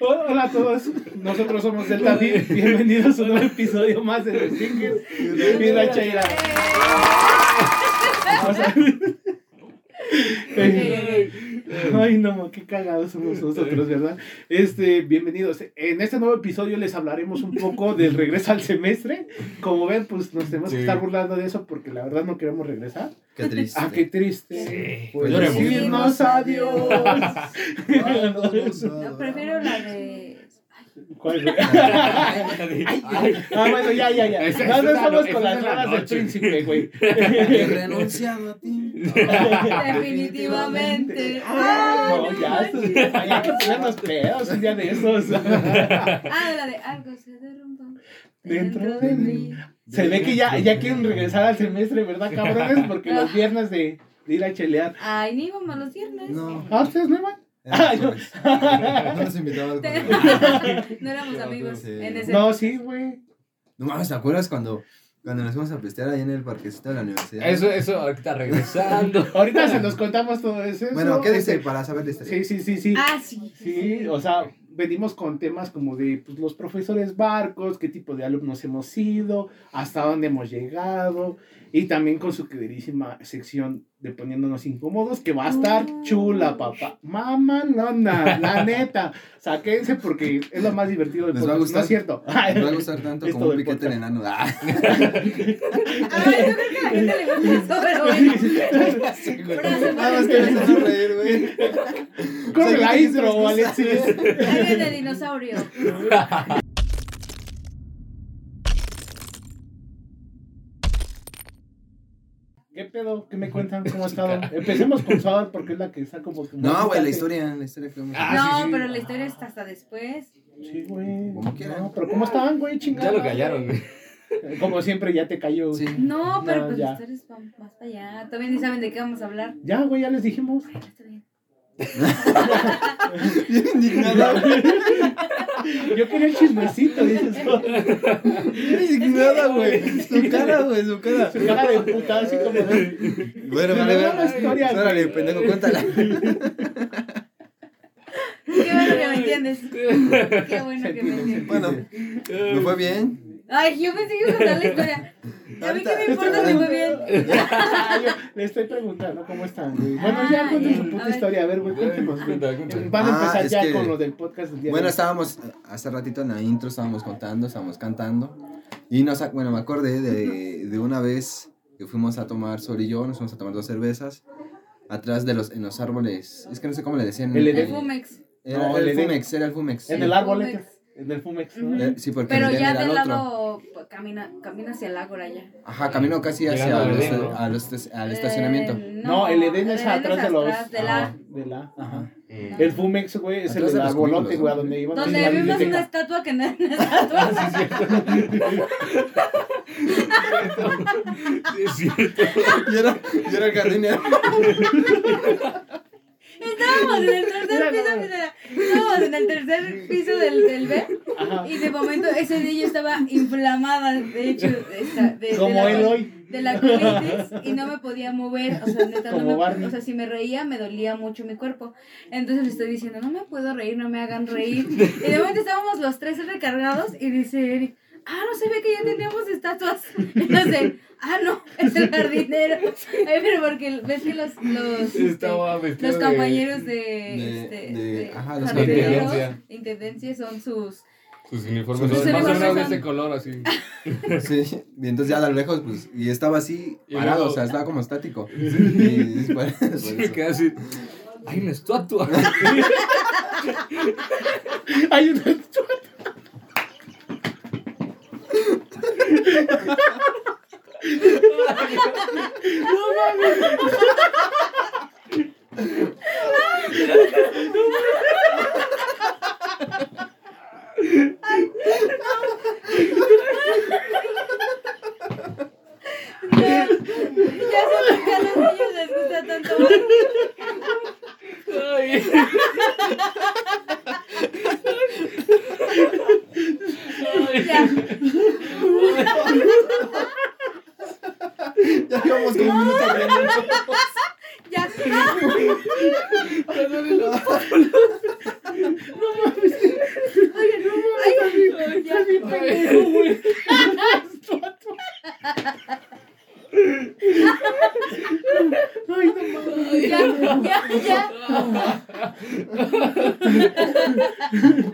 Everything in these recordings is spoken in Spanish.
Hola a todos, nosotros somos Delta V. Bienvenidos a un nuevo episodio más de los Singles. Mira, Chaira. Ay, no, qué cagados somos nosotros, ¿verdad? Este, bienvenidos. En este nuevo episodio les hablaremos un poco del regreso al semestre. Como ven, pues nos tenemos que estar burlando de eso porque la verdad no queremos regresar. Qué triste. Ah, qué triste. Sí. Pues Lloremos. decirnos adiós. No, prefiero la de. ¿Cuál, güey? Ay, Ah, bueno, ya, ya, ya. Esa- No, no es estamos con las es la raras del príncipe, güey. Renunciado a ti. Definitivamente. Ah, Ay, no, no ya, días, hay que ponernos pedos un día de esos. Ah, la de algo se derrumbó. Dentro de mí. Se ve que ya, ya quieren regresar al semestre, ¿verdad, cabrones? Porque los viernes de, de ir a chelear. Ay, ni íbamos los viernes. No. ¿Ah, ustedes no van? Ah, jueves. No nos invitaba al Te- programa. No éramos amigos Sí. en ese. No, sí, güey. No mames, ¿te acuerdas cuando, cuando nos fuimos a pistear ahí en el parquecito de la universidad? Eso, eso, ahorita regresando. Ahorita se los contamos todo eso. Bueno, ¿qué dice para saber de Sí, este? sí, sí, sí. Ah, sí. Sí, o sea, venimos con temas como de pues, los profesores barcos, qué tipo de alumnos hemos sido, hasta dónde hemos llegado, y también con su queridísima sección de poniéndonos incómodos, que va a estar chula, papá. Mamalona, la neta. Sáquense porque es lo más divertido del Les va a podcast. No gustar. es cierto. Me va a gustar tanto como un el piquete en podcast. enano. Ah. Ay, yo creo que a la gente le gusta eso, pero bueno. Sí, güey. Frase Nada más que me más- hace reír, güey. Corre Sí, la sí, intro, sí, sí, Alexis. Viene el dinosaurio. ¿Qué pedo? ¿Qué me cuentan? ¿Cómo ha estado? Empecemos con Suar porque es la que está como... No, güey, la historia, la historia que vamos Ah, no, sí, sí. pero la historia está hasta después. Sí, güey. Como quieran. No, pero ¿cómo estaban, güey? Chingada. Ya lo callaron, güey. Como siempre, ya te cayó. Sí. No, pero No, pues ya. la historia es pa- más para allá. Todavía ni saben de qué vamos a hablar. Ya, güey, ya les dijimos. Bueno, está bien. Indignada, güey. Yo quería el chismecito, dices. tú. Indignada, güey. Su cara, güey, su cara. Su cara de puta, así como de. Bueno, vale, vale. Órale, pendejo, cuéntala. Qué bueno que me entiendes. Qué bueno que me entiendes. Bueno, me fue bien. Ay, yo pensé que iba a contar la historia. A mí qué me importa si fue bien. Yo le estoy preguntando cómo están, güey. Bueno, ya Ah, cuenten ya. su puta historia. A ver, güey, cuenta. Van a Ah, empezar ya que- con lo del podcast del día Bueno, estábamos hace ratito en la intro, estábamos contando, estábamos cantando. Y nos, ac- bueno, me acordé de, de una vez que fuimos a tomar, Sol y yo, nos fuimos a tomar dos cervezas. Atrás de los, en los árboles, es que no sé cómo le decían. El El Edén. Fumex. Era No, el, el. Fumex, era el Fumex. En sí. el árbol, Fumex. en el Fumex. ¿no? Ujú. Eh, sí, porque Pero ya era el del lado, pues, camina, camina hacia el ágora ya. Ajá, camino casi hacia al los- Edén, ¿no? a los- al estacionamiento. Eh, No, el Edén es atrás de los. atrás de la- Ajá, de la. Ajá. Mm. El Fumex, güey, es el Atrás de del los arbolote, güey, a ¿no? donde iban a Donde vimos una estatua que no era una estatua. Sí, es cierto. Yo era, yo era el jardinero. Estábamos en el tercer piso, mira, estábamos en el tercer piso del, del B Ajá. y de momento ese día yo estaba inflamada, de hecho, esta- de, de la, él hoy. de la colitis y no me podía mover, o sea, neta, no me- o sea, si me reía me dolía mucho mi cuerpo. Entonces le estoy diciendo, no me puedo reír, no me hagan reír. Y de momento estábamos los tres recargados y dice Eric, ah, no se ve que ya teníamos estatuas. Entonces, ah, no, es el jardinero. Ay, pero porque ves que los, los, este, los compañeros de, de- este, de- de ajá, los jardineros, intendencia. intendencia son sus... Sus uniformes Sus son más o uniformes menos de ese color, así. Sí, y entonces ya a lo lejos, pues, y estaba así, Y parado, luego- o sea, estaba como estático. Y, y por- por Sí, me eso. quedé así. Hay una estatua. Hay una. Ya, ya sé por qué a los niños les gusta tanto. Ay. Ya. No ya.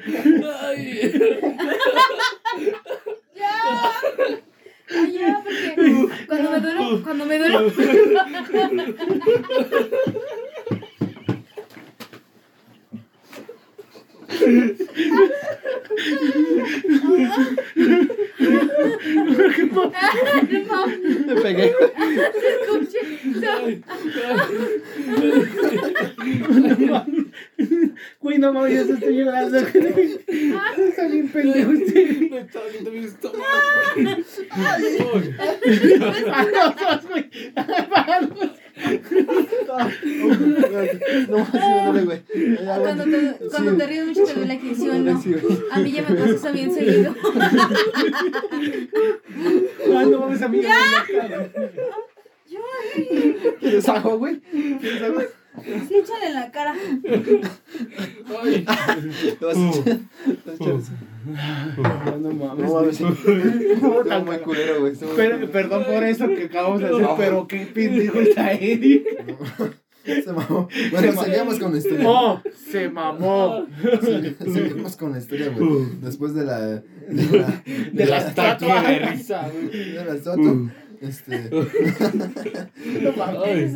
Me pegué. escuche. Güey, no mames, estoy llorando. Está bien pendejo usted. Me está doliendo mi estómago. A los dos, güey. Para los dos. No más, sí me duele, güey. Ya, güey. Cuando te, cuando Sí. te ríes mucho te duele aquí, ¿sí o no? Sí, güey. A mí ya me pasa eso bien seguido. Ah, no mames, a mí ya me da cara. ¿Quieres agua, güey? ¿Quieres agua? Sí, échale en la cara. Ay. Lo vas a echar. Lo vas a echar así. No, no mames. No mames. güey. Está muy culero, güey. está muy Pero, culero. perdón por eso que acabamos de hacer, pero qué pendejo está Eric. Se mamó. Bueno, Se seguimos con la historia. Oh, se mamó. Segui- Seguimos con la historia, güey. Después de la. De la. De la estatua. de risa, güey. De la estatua. Este. No mames. Ay. Es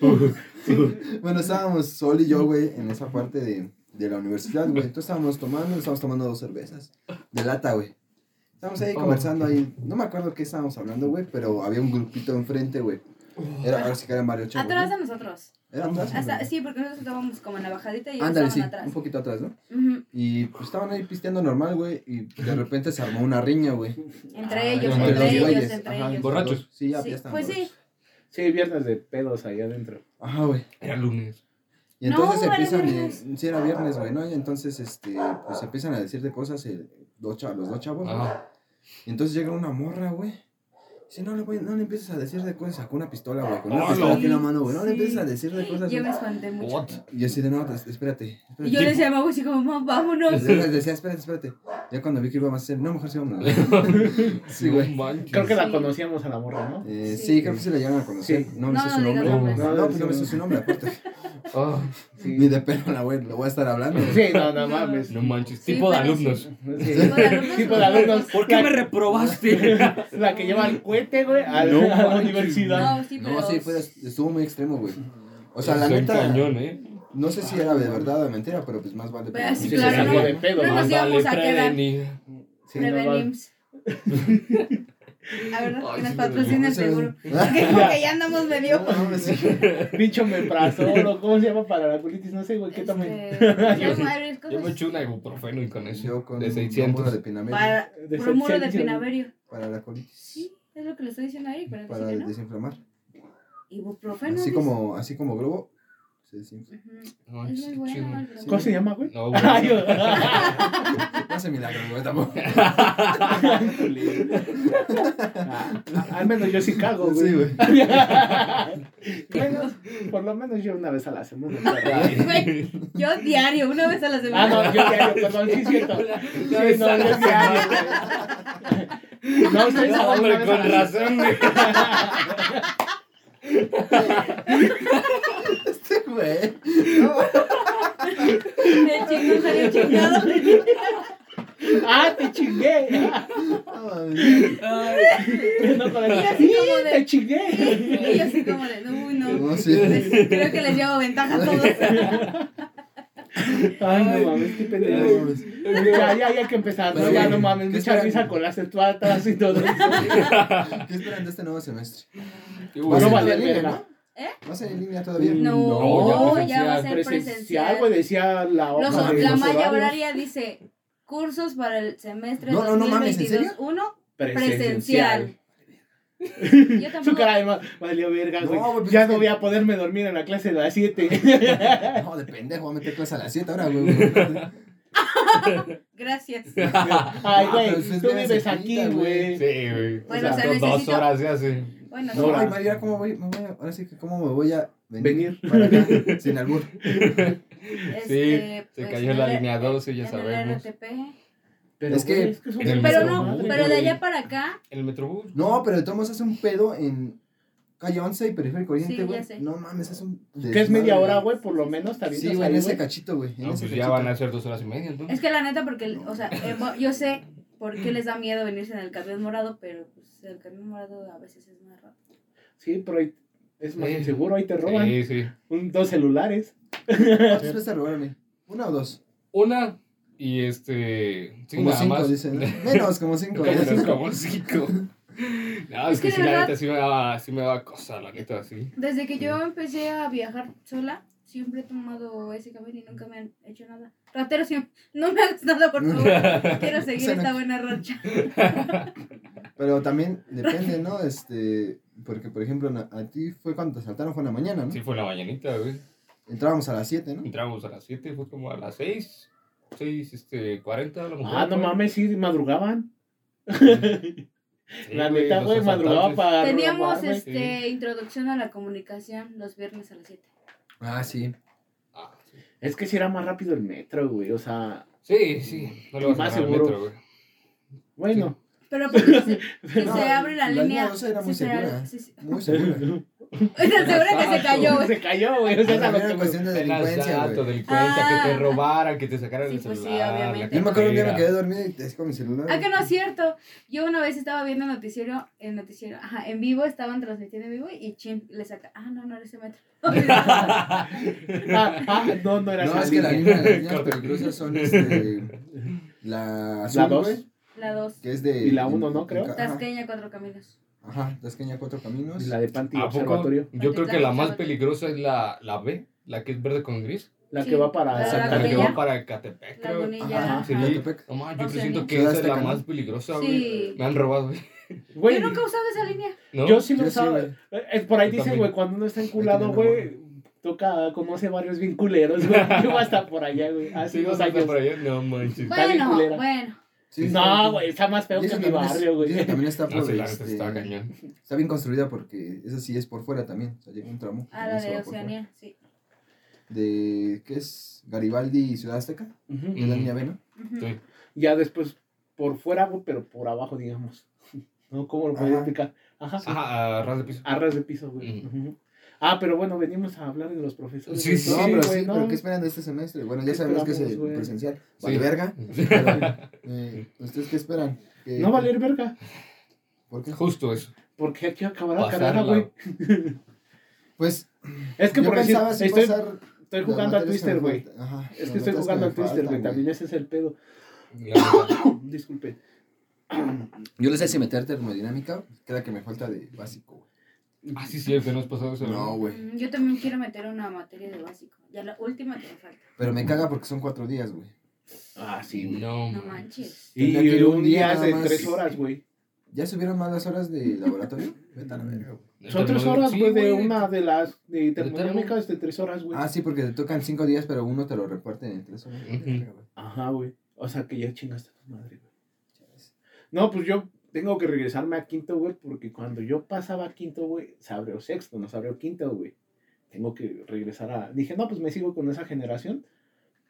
un- Bueno, estábamos Sol y yo, güey, en esa parte de, de la universidad, güey. Entonces estábamos tomando, estábamos tomando dos cervezas. De lata, güey. Estábamos ahí Oh. conversando ahí. No me acuerdo qué estábamos hablando, güey, pero había un grupito enfrente, güey. Era, ahora sí que eran varios chavos. Atrás ¿no? de nosotros. ¿Eran atrás? Hasta, sí, porque nosotros estábamos como en la bajadita y ellos estaban sí, atrás. un poquito atrás, ¿no? Y pues estaban ahí pisteando normal, güey, y de repente se armó una riña, güey. Entre Ah, ellos, entre entre los ellos, güeyes, entre ajá, ellos. Borrachos. Sí, ya, Sí, ya estaban pues sí. borrachos. Sí, viernes de pedos ahí adentro. Ajá, güey. Era lunes. Y No, entonces era empiezan, viernes. eh, sí era viernes, güey, ¿no? Y entonces, este, pues empiezan a decirte cosas el, dos chavos, los dos chavos. Ah. Y entonces llega una morra, güey. Dice, no le, voy- no le empieces a decir de cosas, sacó una pistola, güey, con una Ah, pistola no. aquí en la mano, güey. No le Sí. empieces a decir de cosas. Yo me espanté mucho. What? Y yo así de, no, des- espérate. Y yo espérate. le decía a así como, "Mam, vámonos. Yo les decía, espérate, espérate. Ya cuando vi que íbamos a hacer, no, mejor sí vamos. Sí, güey. No. Creo que la Sí. conocíamos a la morra, ¿no? Eh, Sí. sí. creo que se le llegan a conocer. Sí. No me No, sé no su nombre. No, No, no me sí. sé su nombre, aparte. Ah, Sí. Ni de pelo la güey, lo voy a estar hablando. Sí, no, no mames. no manches. Sí, tipo de alumnos. Sí. Tipo de alumnos. Tipo de alumnos. ¿Por qué La- me reprobaste? La que lleva el cohete, güey, a, No la- a la universidad. No, sí, pero. No, sí, fue, estuvo muy extremo, güey. O sea, la neta, cañón, ¿eh? no sé si era de verdad o de mentira, pero pues más vale. Pero sí, claro, sacó no, de pedo, no más nos íbamos a quedar. prevenir. Sí, no, va. Prevenims. A ver, que nos patrocina el seguro. Que como que ya andamos medio. Pincho meprazolo, ¿cómo se llama para la colitis? No sé, güey, ¿qué tomen? Yo me eché una ibuprofeno y con eso. Yo con de un 600. bromuro de pinamerio Para De bromuro de 700. pinaverio. para la colitis. Sí, es lo que le estoy diciendo ahí, Para desinflamar. Ibuprofeno. Así como, así como globo. Se desinfla. No Es muy bueno. ¿Cómo se llama, güey? No, güey. Ay, No hace milagro, güey, tampoco. ah, al menos yo sí cago, güey. Sí, güey. Bueno, por lo menos yo una vez a la semana. Güey, yo diario, una vez a la semana. Ah, no, yo diario, perdón, sí es cierto. Sí, no, yo diario. güey. No, No, hombre, con razón, güey. Este güey. El chico salió chingado. Ah, te chingué. No, mames. No, con el- Y así como de- te chingué. Y yo así como de, uy, no. No, sí. Les- Creo que les llevo ventaja a todos. Ay, no mames, qué No, pendejo. Ya, ya, ya hay que empezar, ¿no? Ya no mames, ¿qué mucha esperan? risa con las estatuatas y todo eso. ¿Qué esperan de este nuevo semestre? Va a No verga. ¿no? ¿Eh? Va a ser en línea todavía. No, ya ya, va a ser Presencial, güey, decía la Los- de la los malla horaria dice cursos para el semestre No, no, no. 2022-1 Presencial. presencial. Yo Su tampoco. cara de ma- valió verga, No, güey. pues ya no voy a poderme dormir en la clase de las 7. No, de pendejo, voy a meter clase a las 7 ahora, güey. Gracias. Ay, güey, tú vives aquí, güey. Sí, güey. Bueno, O o sea, sea, dos necesito- horas ya sí. Bueno, No, sí. Ay, María, ¿cómo voy? Me voy a- ahora sí que, ¿cómo me voy a venir, Venir. para acá sin albur? Este, se cayó en la el- línea 12, ya en el sabemos. RTP, Pero, Es que- es que En Pero metro, no, madre, pero de allá para acá, El Metrobús. No, pero de todos es un pedo en calle 11 y periférico Sí, oriente, ya güey. sé. No mames, es un. Que es media hora, güey. por lo menos. Está bien. Sí, güey, en ese cachito, güey. En No, pues ya cachito. van a ser dos horas y media, entonces. es que la neta, porque, o sea, eh, yo sé por qué les da miedo venirse en el camión morado, pero pues el camión morado a veces es. Sí, pero ahí es más Sí. inseguro, ahí te roban. Sí, sí. Un, dos celulares. ¿Cuántas veces robarme? ¿Una o dos? Una y este. Sí, como nada cinco, más. dicen. Menos, como cinco. Menos como cinco. No, es Es que, que sí, la neta sí me daba, sí me daba cosa, la neta, sí. Desde que yo empecé a viajar sola, siempre he tomado ese camión y nunca me han hecho nada. Ratero, siempre, no me hagas nada, por favor. Quiero seguir Se me- esta buena racha. Pero también depende, ¿no? Este. Porque, por ejemplo, a ti fue cuando te saltaron, fue en la mañana, ¿no? Sí, fue en la mañanita, güey. Entrábamos a las 7, ¿no? Entramos a las 7, fue como a las 6, 6, este, 40 a lo mejor. Ah, no mames, sí, madrugaban. Sí, la neta, güey, madrugaba para. Teníamos robar, este introducción a la comunicación los viernes a las 7. Ah, sí. Ah, sí. Es que si era más rápido el metro, güey. O sea, Sí, sí, no lo vas Más a seguro. metro, güey. bueno. Pero porque se, que No, se abre la, la línea. línea 12 era muy se segura. sí, sí. Muy segura. Estoy segura que se cayó, güey. Se cayó, güey. O sea, Era lo que cuestión de El delincuencia, asalto, güey. delincuencia, que te Ah. robaran, que te sacaran Sí, el pues sí, celular. obviamente. Yo me acuerdo un día me quedé dormido y te con mi celular. Ah, que no es cierto. Yo una vez estaba viendo noticiero, el noticiero, ajá, en vivo, estaban transmitiendo en vivo y chin, le saca, ah, no, no era ese metro. Ah, ah, no, no era No, es que la línea. línea, las líneas peligrosas son este. La azul, güey, La 2. que es de. Y la uno, ¿no? Creo. Tasqueña, cuatro caminos. Ajá, Tasqueña, cuatro caminos. Y la de Panti ¿A poco? Observatorio. Yo creo que la más peligrosa es la, la B, la que es verde con gris. La Sí, que va para la la Santa La que va para. Lagunilla. Ajá, ajá. Sí, Ecatepec. no más, yo Oceanía. siento que esa es la más peligrosa, güey. Sí. Me han robado, güey. Yo nunca he usado esa línea. ¿No? yo sí lo Yo sí, usaba. güey. Eh, por ahí Yo dice, también. güey, cuando uno está enculado, güey, toca, conoce varios bien culeros, güey. Yo hasta por allá, güey. Hace Sí, dos no años. por allá, no manches. Bueno, bueno. Sí, sí, No, sí. güey, está más feo que mi barrio, esa güey. también está No, por. sí, la neta este, está cañón. Está bien construida porque esa sí es por fuera también. O sea, llega un tramo. A y la de. Oceanía, sí. De. ¿Qué es? Garibaldi y Ciudad Azteca. Ujú. De la línea B, ¿no? Sí. Ya después por fuera, güey, pero por abajo, digamos. ¿No? ¿Cómo lo puedo explicar? Ajá. Ajá, a ras de piso. A ras de piso, güey. Ujú. Ah, pero bueno, venimos a hablar de los profesores. Sí, sí, No, pero no. pero ¿qué esperan de este semestre? Bueno, ya ¿Qué sabemos que es güey? presencial. Sí. Vale, verga. Pero, eh, ¿Ustedes qué esperan? ¿Qué- No valer verga. ¿Por qué? Justo eso. Porque aquí acabará la carrera, güey. Pues, Es que yo por decir, pensaba estoy, pasar. estoy las jugando al Twister, güey. Es que estoy jugando al Twister, güey. También ese es el pedo. Disculpe. Yo no sé si meter termodinámica. Queda que me falta de básico, güey. Ah, sí, cierto, no has pasado eso. No, güey. Mm, Yo también quiero meter una materia de básico. Ya la última que me falta. Pero me caga porque son cuatro días, güey. Ah, sí, güey. No. No manches. Y Tendría que ir un día día es de nada más. tres horas, güey. ¿Ya subieron más las horas de laboratorio? Vete a la verga, güey. Son tres horas, Sí, güey, de una de las de termodinámica termo. es de tres horas, güey. Ah, sí, porque te tocan cinco días, pero uno te lo reparten en tres horas. Ujú. Verga, güey. Ajá, güey. O sea que ya chingaste a tu madre, güey. No, pues yo tengo que regresarme a quinto, güey, porque cuando yo pasaba a quinto, güey, se abrió sexto, no se abrió quinto, güey. Tengo que regresar a... Dije, no, pues me sigo con esa generación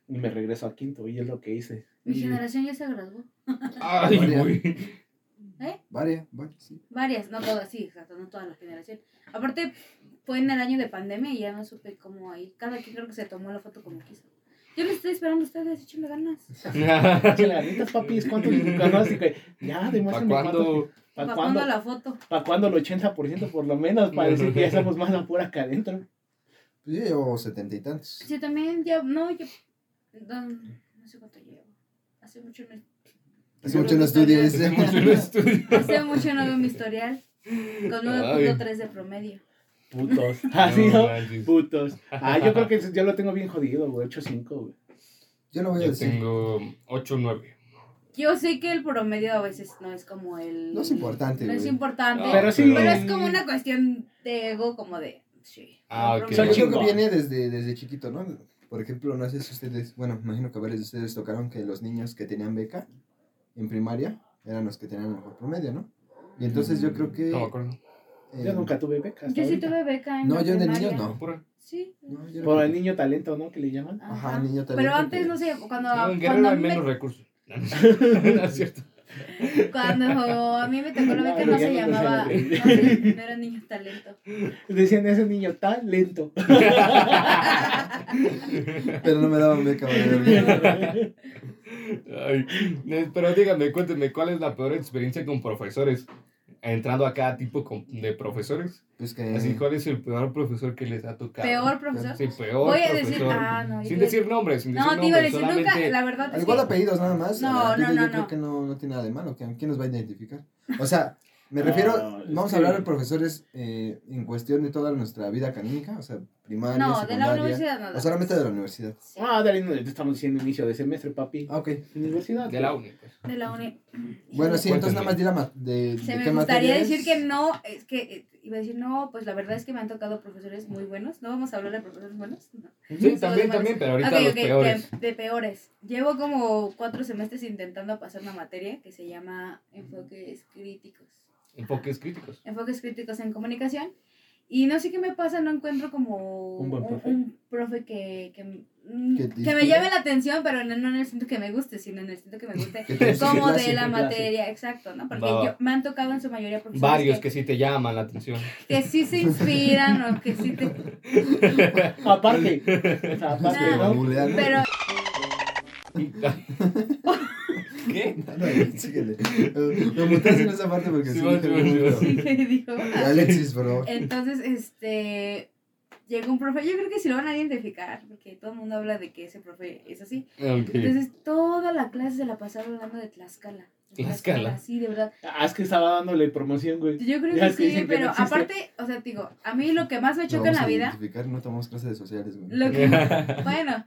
y me regreso a quinto, y es lo que hice. Mi Y- generación ya se graduó. Ay, güey. ¿Eh? Varias, varias, sí. Varias, no todas, sí, exacto, no toda la generación. Aparte, fue en el año de pandemia y ya no supe cómo ahí. Cada quien creo que se tomó la foto como quiso. Yo les estoy esperando a ustedes, échenme ganas. Échale ganitas, papis, ¿cuántos conoces? güey? Ya, ¿Para demuéstrame cuándo? cuántos- ¿Para ¿Para cuándo? cuándo la foto? ¿Para cuándo el 80% por lo menos? Para decir que ya estamos más afuera acá adentro. Pues yo llevo setenta y tantos. Sí, también ya, no, yo, no, no sé cuánto llevo. Hace mucho no, Hace mucho no estudié Hace mucho no estudio. hace mucho no veo mi historial. Con 9.3 de promedio. Putos. Así, ¿no? manches. Putos. Ah, yo creo que yo lo tengo bien jodido, güey. 8-5, güey. Yo no voy a Yo decir. tengo 8 o 9. Yo sé que el promedio a veces no es como el... No es importante, No es güey. importante. No, Pero sí. Pero es como una cuestión de ego, como de. Sí. Ah, ok. Yo creo que viene desde, desde chiquito, ¿no? Por ejemplo, no sé si ustedes, bueno, imagino que a varios de ustedes tocaron que los niños que tenían beca en primaria eran los que tenían el mejor promedio, ¿no? Y entonces yo creo que... No me acuerdo. Eh, Yo nunca tuve becas. Yo sí tuve beca en No, la yo de primaria. niños no. Pura. Sí. no, yo no Por el niño talento, ¿no? Que le llaman. Ajá, niño talento Pero antes, que- no sé, cuando. No, en cuando Guerrero a hay mí me- menos recursos. No, no es cierto. Cuando a mí me tocó la beca no ya se no llamaba, no, sé. sé, no era niño talento. Decían, ese niño tan lento. Pero no me daban beca. Ay, eh, pero díganme, cuéntenme, ¿cuál es la peor experiencia con profesores? Entrando a cada tipo con- de profesores. Pues que. Así, ¿cuál es el peor profesor que les ha tocado? Peor profesor. Sí, peor Voy a profesor. decir, ah, no. sin decir nombres, sin decir No, a nombres, decir, nunca, solamente... la verdad es igual que apellidos nada más. No, no, no, Yo creo no. que no, no tiene nada de malo. ¿Quién quién nos va a identificar? O sea, me refiero. No, vamos a hablar de profesores eh, en cuestión de toda nuestra vida académica. O sea, primaria, no, de la secundaria. universidad no. O solamente de la universidad. Sí, Ah, Darín, te estamos diciendo inicio de semestre, papi. Ah, ok. Universidad. De la uni, pues. de la uni. Bueno, sí, entonces nada más di la ma- de, Se de me qué gustaría decir que no, es que eh, iba a decir no, pues la verdad es que me han tocado profesores muy buenos. ¿No vamos a hablar de profesores buenos? No. Sí, también, de también, pero ahorita Ok, los ok, peores. De, de peores. Llevo como cuatro semestres intentando pasar una materia que se llama enfoques críticos. Enfoques críticos. Enfoques críticos en comunicación. Y no sé qué me pasa, no encuentro como ¿Un buen profe? un profe que, que, mm, Que me llame la atención, pero no, no en el sentido que me guste, sino en el sentido que me guste como de la materia, exacto, ¿no? Porque yo, me han tocado en su mayoría profesores Varios que, que sí te llaman la atención. que sí se inspiran o que sí te... Aparte. Aparte, Nah. ¿no? Pero ¿Qué? No, síguele. Me montaste en esa parte porque Sí, sí. Alexis, por favor. Entonces, este... Llegó un profe, yo creo que sí lo van a identificar, porque todo el mundo habla de que ese profe es así. Ok. Entonces, toda la clase se la pasaba hablando de Tlaxcala. Tlaxcala. Sí, de verdad. Ah, es que estaba dándole promoción, güey. Yo creo Ya que sí, que no pero existe. aparte, o sea, te digo, a mí lo que más me choca en vamos la a vida, no tomamos clases de sociales, güey. lo que, bueno,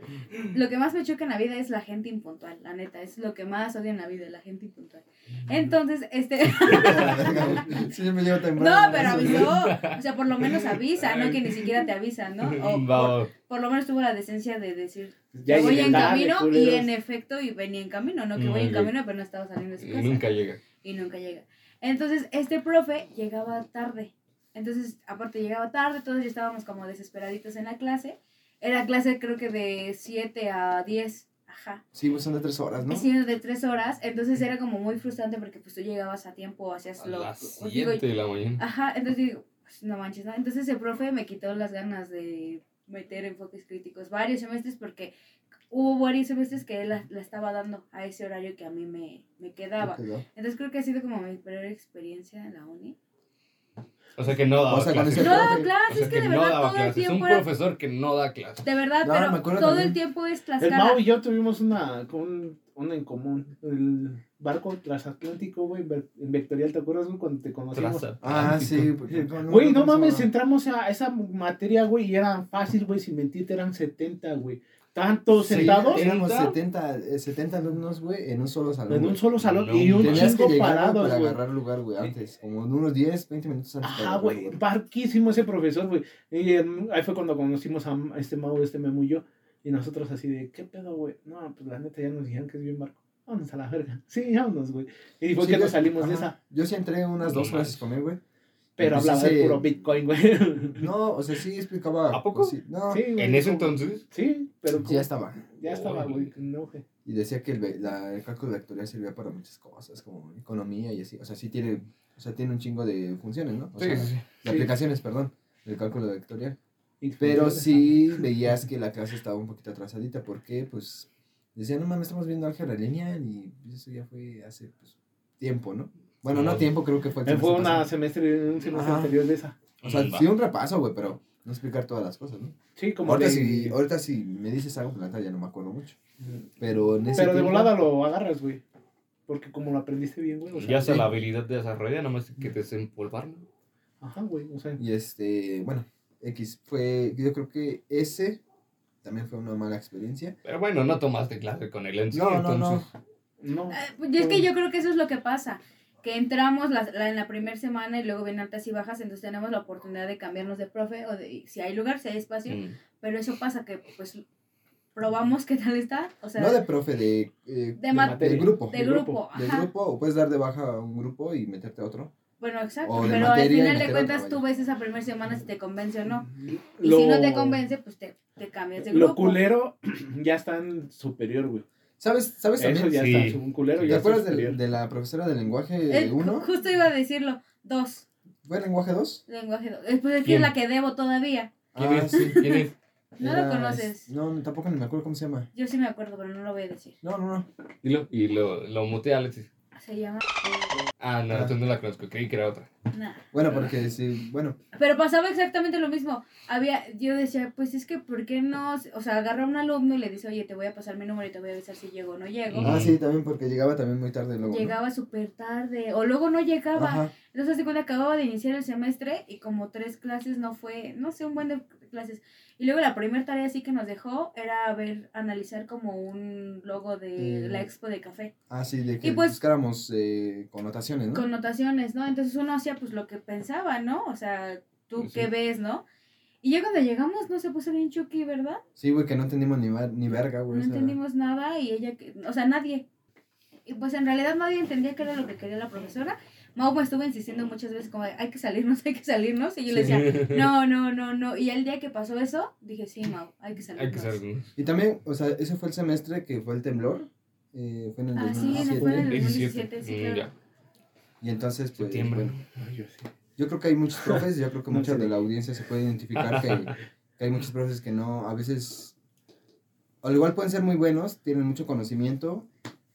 lo que más me choca en la vida es la gente impuntual, la neta, es lo que más odio en la vida, la gente impuntual. Entonces, este, Sí, yo me llevo temprano. no, pero avisó, o sea, por lo menos avisa, no que ni siquiera te avisa, ¿no? O por, por lo menos tuvo la decencia de decir, Ya que voy en camino y en efecto y venía en camino, no que voy Muy en camino pero no estaba saliendo de su y casa. nunca llega. y nunca llega. Entonces, este profe llegaba tarde. Entonces, aparte llegaba tarde, todos ya estábamos como desesperaditos en la clase. Era clase creo que de 7 a 10. Ajá. Sí, pues son de tres horas, ¿no? Sí, de 3 horas. Entonces era como muy frustrante porque pues tú llegabas a tiempo, hacías A lo... las digo, 7 de la mañana. Ajá, entonces digo, pues, no manches, ¿no? Entonces el profe me quitó las ganas de meter enfoques críticos varios semestres porque hubo varios semestres que él la, la estaba dando a ese horario que a mí me, me quedaba. Entonces creo que ha sido como mi peor experiencia en la uni. O sea que no daba O sea, con clases. No daba. O sea es que de no verdad daba todo el clases. Un tiempo era... profesor que no da clases. De verdad, No, pero todo también. el tiempo es El Tlaxcala. Mau y yo tuvimos una, un, una en común. El barco transatlántico, güey, en Vectorial. ¿Te acuerdas, güey, cuando te conocimos? Ah, sí. Güey, no ¿cómo se mames, entramos a esa materia, güey, y eran fácil, güey, sin mentirte, eran 70, güey. Estaban todos Sí, sentados Éramos 70. 70, eh, 70 alumnos, güey, en un solo salón. en un solo salón No, y un Tenías que parados, para güey. agarrar lugar, güey, antes. Como en unos 10, 20 minutos antes. Ajá, agarrar güey, barquísimo ese profesor, güey. Y em, ahí fue cuando conocimos a este Mau, este Memo y yo. Y nosotros así de, ¿qué pedo, güey? No, pues la neta ya nos dijeron que es bien barco. Vámonos a la verga. Sí, vámonos, güey. Y fue Sí, que yo- nos salimos de ajá. esa. Yo sí entré unas dos clases con él, güey. Pero Pues hablaba de puro Bitcoin, güey. No, o sea, sí explicaba. ¿A poco? pues, sí, no, Sí, güey, En ese entonces. Sí, pero sí, ya estaba. ya estaba, güey, en auge. Y decía que el, ve- la- el cálculo vectorial servía para muchas cosas, como economía y así. O sea, sí tiene, o sea, tiene un chingo de funciones, ¿no? O Sí, sea, sí, sí. de Sí. aplicaciones, perdón, del cálculo vectorial. Pero funciona. sí veías que la clase estaba un poquito atrasadita porque, pues, decían, no mames, estamos viendo álgebra lineal y eso ya fue hace, pues, tiempo, ¿no? Bueno, no tiempo, creo que fue el Fue semestre una semestre, un semestre Ajá. anterior de esa. O sea, Va. sí un repaso, güey, pero no explicar todas las cosas, ¿no? Sí, como Ahorita de- si, ahorita si me dices algo, pues la ya no me acuerdo mucho. Pero en ese Pero de tiempo- volada lo agarras, güey. Porque como lo aprendiste bien, güey. O sea, Ya sea sí. la habilidad de desarrollar, nada más que desempolvarlo. Ajá, güey. O sea, Y este, bueno, X fue, yo creo que ese también fue una mala experiencia. Pero bueno, no tomaste clase con él en sí, No, no, no. entonces. no. Eh, pues, y es que yo creo que eso es lo que pasa. Que entramos la, la- en la primera semana y luego vienen altas y bajas, entonces tenemos la oportunidad de cambiarnos de profe o de si hay lugar, si hay espacio. Mm. Pero eso pasa que, pues, probamos qué tal está. O sea, no de profe, de, eh, de ma- del grupo. de de grupo. Del Ajá. grupo, o puedes dar de baja a un grupo y meterte a otro. Bueno, exacto. O de Pero al final de cuentas tú ves esa primera semana si te convence o no. Y Lo- si no te convence, pues te, te cambias de Lo grupo. culero ya está en superior, güey. ¿Sabes, sabes Eso también? ya Sí. está, un culero. ¿Te ya acuerdas de, de la profesora de lenguaje Eh, 1? Justo iba a decirlo. Dos. ¿Fue lenguaje 2? Lenguaje dos. Es pues, es que la que debo todavía. ¿Quién Ah, es? sí. ¿Quién es? No Era, lo conoces. es- No, no, tampoco ni me acuerdo cómo se llama. Yo sí me acuerdo, pero no lo voy a decir. No, no, no. Dilo. Y lo, lo mutea Alexis. Se llama. Ah, no, Ah. entonces no la conozco. Creí que era otra. Nah. Bueno, porque sí, bueno. Pero pasaba exactamente lo mismo. Había, yo decía, pues es que, ¿por qué no? O sea, agarra a un alumno y le dice, oye, te voy a pasar mi número y te voy a avisar si llego o no llego. Ah, sí, también porque llegaba también muy tarde luego. ¿no? Llegaba súper tarde, o luego no llegaba. Ajá. Entonces, hace cuando acababa de iniciar el semestre y como tres clases no fue, no sé, un buen de clases. Y luego la primera tarea sí que nos dejó era ver, analizar como un logo de Eh. la expo de café. Ah, sí, de que Y pues- buscáramos eh, connotaciones, ¿no? Connotaciones, ¿no? Entonces uno hacía pues lo que pensaba, ¿no? O sea, tú Sí. qué ves, ¿no? Y ya cuando llegamos no se puso bien Chucky, ¿verdad? Sí, güey, que no entendimos ni, va- ni verga, güey. No entendimos nada y ella, que- o sea, nadie. Y pues en realidad nadie entendía qué era lo que quería la profesora. Mau me estuvo insistiendo muchas veces como, de, hay que salirnos, hay que salirnos. Y yo le decía, no, no, no, no. Y el día que pasó eso, dije, sí, Mau, hay que salirnos. Hay que ser. Y también, o sea, ese fue el semestre que fue el temblor. eh, fue en el Ah, sí, 2017. fue en el 17. 2017, sí, Mm, claro. ya. Y entonces, pues, Septiembre. bueno, Ay, yo sí. yo creo que hay muchos profes, yo creo que mucha de la audiencia se puede identificar que, que hay muchos profes que no, a veces, al igual pueden ser muy buenos, tienen mucho conocimiento,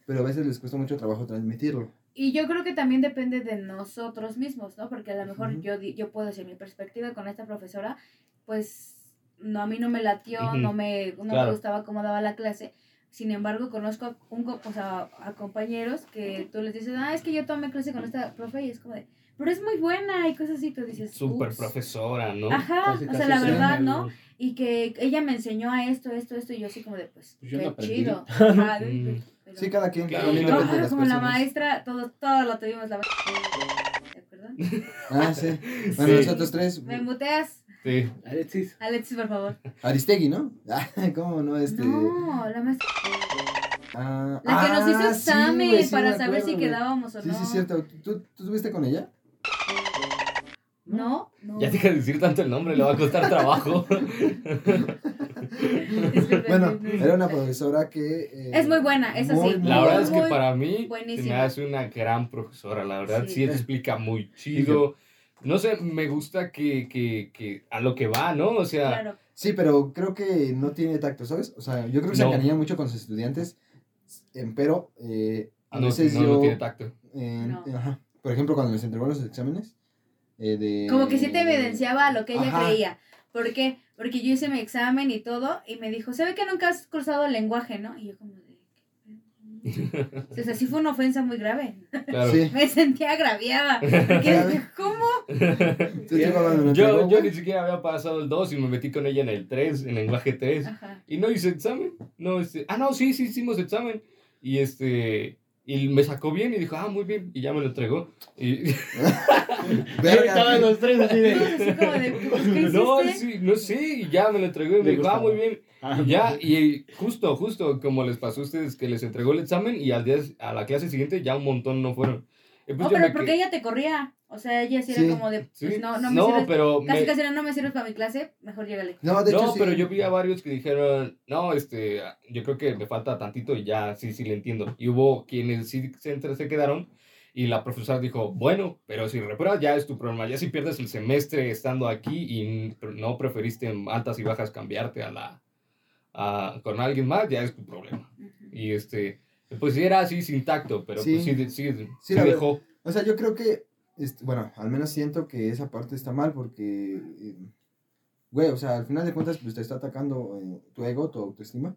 pero a veces les cuesta mucho trabajo transmitirlo. Y yo creo que también depende de nosotros mismos, ¿no? Porque a lo mejor yo, di- yo puedo decir mi perspectiva con esta profesora, pues no, a mí no me latió, no, me, no Claro. me gustaba cómo daba la clase. Sin embargo, conozco a, un, co- o sea, a compañeros que tú les dices, ah, es que yo tomé clase con esta profe y es como de, pero es muy buena y cosas así, tú dices, Súper profesora, ¿no? Ajá, Casi, o sea, la sí. verdad, ¿no? Y que ella me enseñó a esto, esto, esto, y yo así como de, pues, Pues yo qué no chido. Ajá, de- Mm. Sí, cada quien, las como la maestra, todos, todos lo tuvimos la ¿Perdón? Ah, sí. Bueno, Sí. nosotros tres, ¿Me muteas? Sí. Alexis. Alexis, por favor. Aristegui, ¿no? Ah, ¿Cómo no? Este... No, la maestra. ah, La que nos hizo ah, sí, examen sí, para saber si acuerdo, quedábamos o Sí, no. sí, es cierto. ¿Tú, ¿Tú estuviste con ella? ¿No? No. Ya deja de decir tanto el nombre, le va a costar trabajo. Bueno, era una profesora que... eh, Es muy buena, eso muy, sí. muy La verdad es que para mí se buenísima. me hace una gran profesora, la verdad. Sí. Sí, explica muy chido. No sé, me gusta que, que, que a lo que va, ¿no? O sea, Claro. Sí, pero creo que no tiene tacto, ¿sabes? O sea, yo creo que se No. encariña mucho con sus estudiantes, em, pero eh, a no, veces no, yo... no tiene tacto. eh, No. ajá, por ejemplo, cuando les entregó los exámenes, eh, de... Como que sí te evidenciaba lo que ella Ajá. creía. ¿Por qué? Porque yo hice mi examen y todo y me dijo, se ve que nunca has cursado el lenguaje, ¿no? Y yo como de... O sea, sí fue una ofensa muy grave. Claro. Sí. Me sentía agraviada. Porque dije, ¿cómo? ¿Tú te cuando lo Yo, yo ni siquiera había pasado el 2 y me metí con ella en el 3, en lenguaje 3. Ajá. Y no hice examen. No, este, ah, no, sí, sí hicimos examen. Y este, y me sacó bien y dijo, ah, muy bien. Y ya me lo entregó. Y. Estaban los tres así de. Todos así como de, ¿qué no, sí, no sé, y ya me lo entregó y me dijo, ah, muy bien. Ah, Y ya, y justo, justo como les pasó a ustedes que les entregó el examen y al día, a la clase siguiente ya un montón no fueron. Pues No, yo pero porque ella te corría. O sea, ella sí Sí. era como de, Sí, pues no, no me no, sirves. pero Casi, me- casi no me sirves para mi clase, mejor llégale. No, de hecho, no, sí. pero yo vi a varios que dijeron, no, este, yo creo que me falta tantito y ya, sí, sí le entiendo. Y hubo quienes sí se, se quedaron y la profesora dijo, bueno, pero si repruebas ya es tu problema, ya si pierdes el semestre estando aquí y no preferiste en altas y bajas cambiarte a la, a- con alguien más, ya es tu problema. Y este, pues sí era así sin tacto, pero Sí. pues sí, sí, Sí, sí la verdad. dejó. O sea, yo creo que, bueno, al menos siento que esa parte está mal porque, eh, güey, o sea, al final de cuentas, pues te está atacando eh, tu ego, tu autoestima,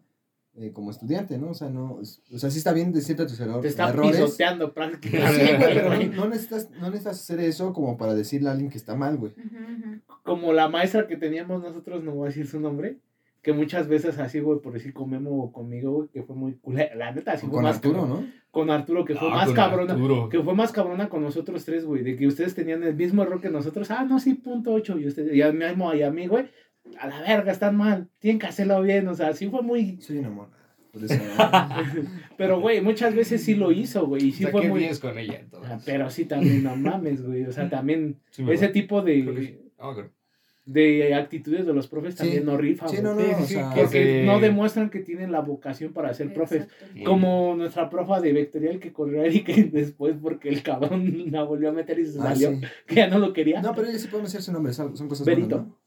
eh, como estudiante, ¿no? O sea, no, es- o sea, sí está bien decirte tus error- Te está errores. pisoteando Sí, prácticamente. güey, pero no, no necesitas, no necesitas hacer eso como para decirle a alguien que está mal, güey. Como la maestra que teníamos nosotros, no voy a decir su nombre, que muchas veces así, güey, por decir con Memo o conmigo, güey, que fue muy culera. La neta, así O fue con más Arturo, cabrona. ¿no? Con Arturo, que fue Ah, más cabrona. Arturo. Que fue más cabrona con nosotros tres, güey. De que ustedes tenían el mismo error que nosotros. Ah, no, sí, punto ocho. Y ustedes, y a mí mismo, y a mí, güey, a la verga, están mal. Tienen que hacerlo bien. O sea, sí fue muy. Soy una eso, Pero, güey, muchas veces sí lo hizo, güey. Y sí fue muy. 10 con ella, entonces. Ah, Pero sí también, no mames, güey. O sea, también Sí, ese tipo Creo que de. sí. De actitudes de los profes Sí. también no rifan. Sí, no, no, Sí, sí, o sea, que Porque no demuestran que tienen la vocación para ser profes. Exacto. Como nuestra profa de vectorial que corrió a Eric después porque el cabrón la volvió a meter y se Ah, salió, sí. que ya no lo quería. No, pero ellos sí podemos decir su nombre, son, son cosas Benito. buenas, ¿no?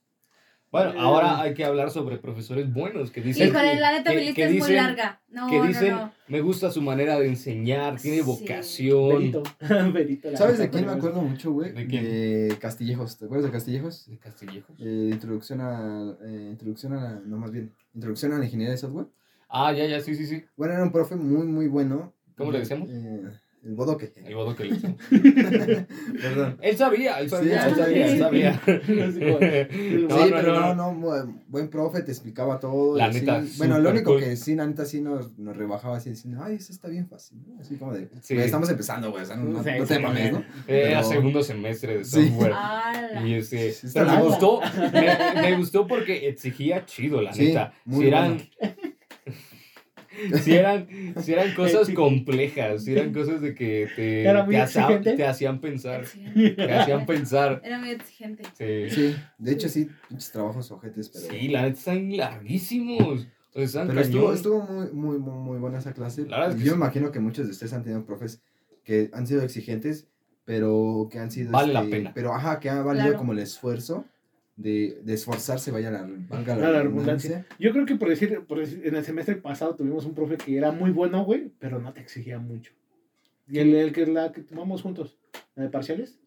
Bueno, Eh, ahora hay que hablar sobre profesores buenos que dicen. Híjole, la neta, que- mi lista que es muy dicen- larga. No, que dicen, no, no. me gusta su manera de enseñar, tiene Sí. vocación. Benito. Benito la ¿Sabes de quién me acuerdo mucho, güey? ¿De quién? De Castillejos. ¿Te acuerdas de Castillejos? ¿De Castillejos? Eh, introducción a. eh, introducción a la. No, más bien. Introducción a la ingeniería de software. Ah, ya, ya, sí, sí, sí. Bueno, era un profe muy, muy bueno. ¿Cómo le decíamos? Eh, el bodoque. El bodo que le decimos. Perdón. Él sabía, él sabía, Sí, él sabía, él sabía. No sé cómo- No, sí, no, pero no. no, no, bu- buen profe, te explicaba todo. La neta, Bueno, lo único cool. que sí, la neta, sí nos, nos rebajaba así, diciendo, ay, eso está bien fácil, ¿no? Así como de, Sí. "Güey, estamos empezando, güey, o sea, no, te mames, ¿no? Era Pero- segundo semestre de software. Y este, pero me gustó, me, me gustó porque exigía chido, la Sí, neta. muy Si eran, bueno. Si eran, si eran cosas complejas, si eran cosas de que te, te, hacía- te hacían pensar, Exigente. te hacían pensar. Era muy exigente. Sí, Sí, de hecho sí, pinches trabajos ojetes, pero... Sí, la neta están larguísimos. O sea, están Pero estuvo, muy, muy, muy, muy buena esa clase. Es que Yo sí. imagino que muchos de ustedes han tenido profes que han sido exigentes, pero que han sido... Vale la este, pena. Pero, ajá, que ha valido Claro. como el esfuerzo de, de esforzarse, vaya la, valga la, La redundancia. redundancia. Yo creo que por decir, por decir, en el semestre pasado tuvimos un profe que era muy bueno, güey, pero no te exigía mucho. Y el, el que la que tomamos juntos, la de parciales,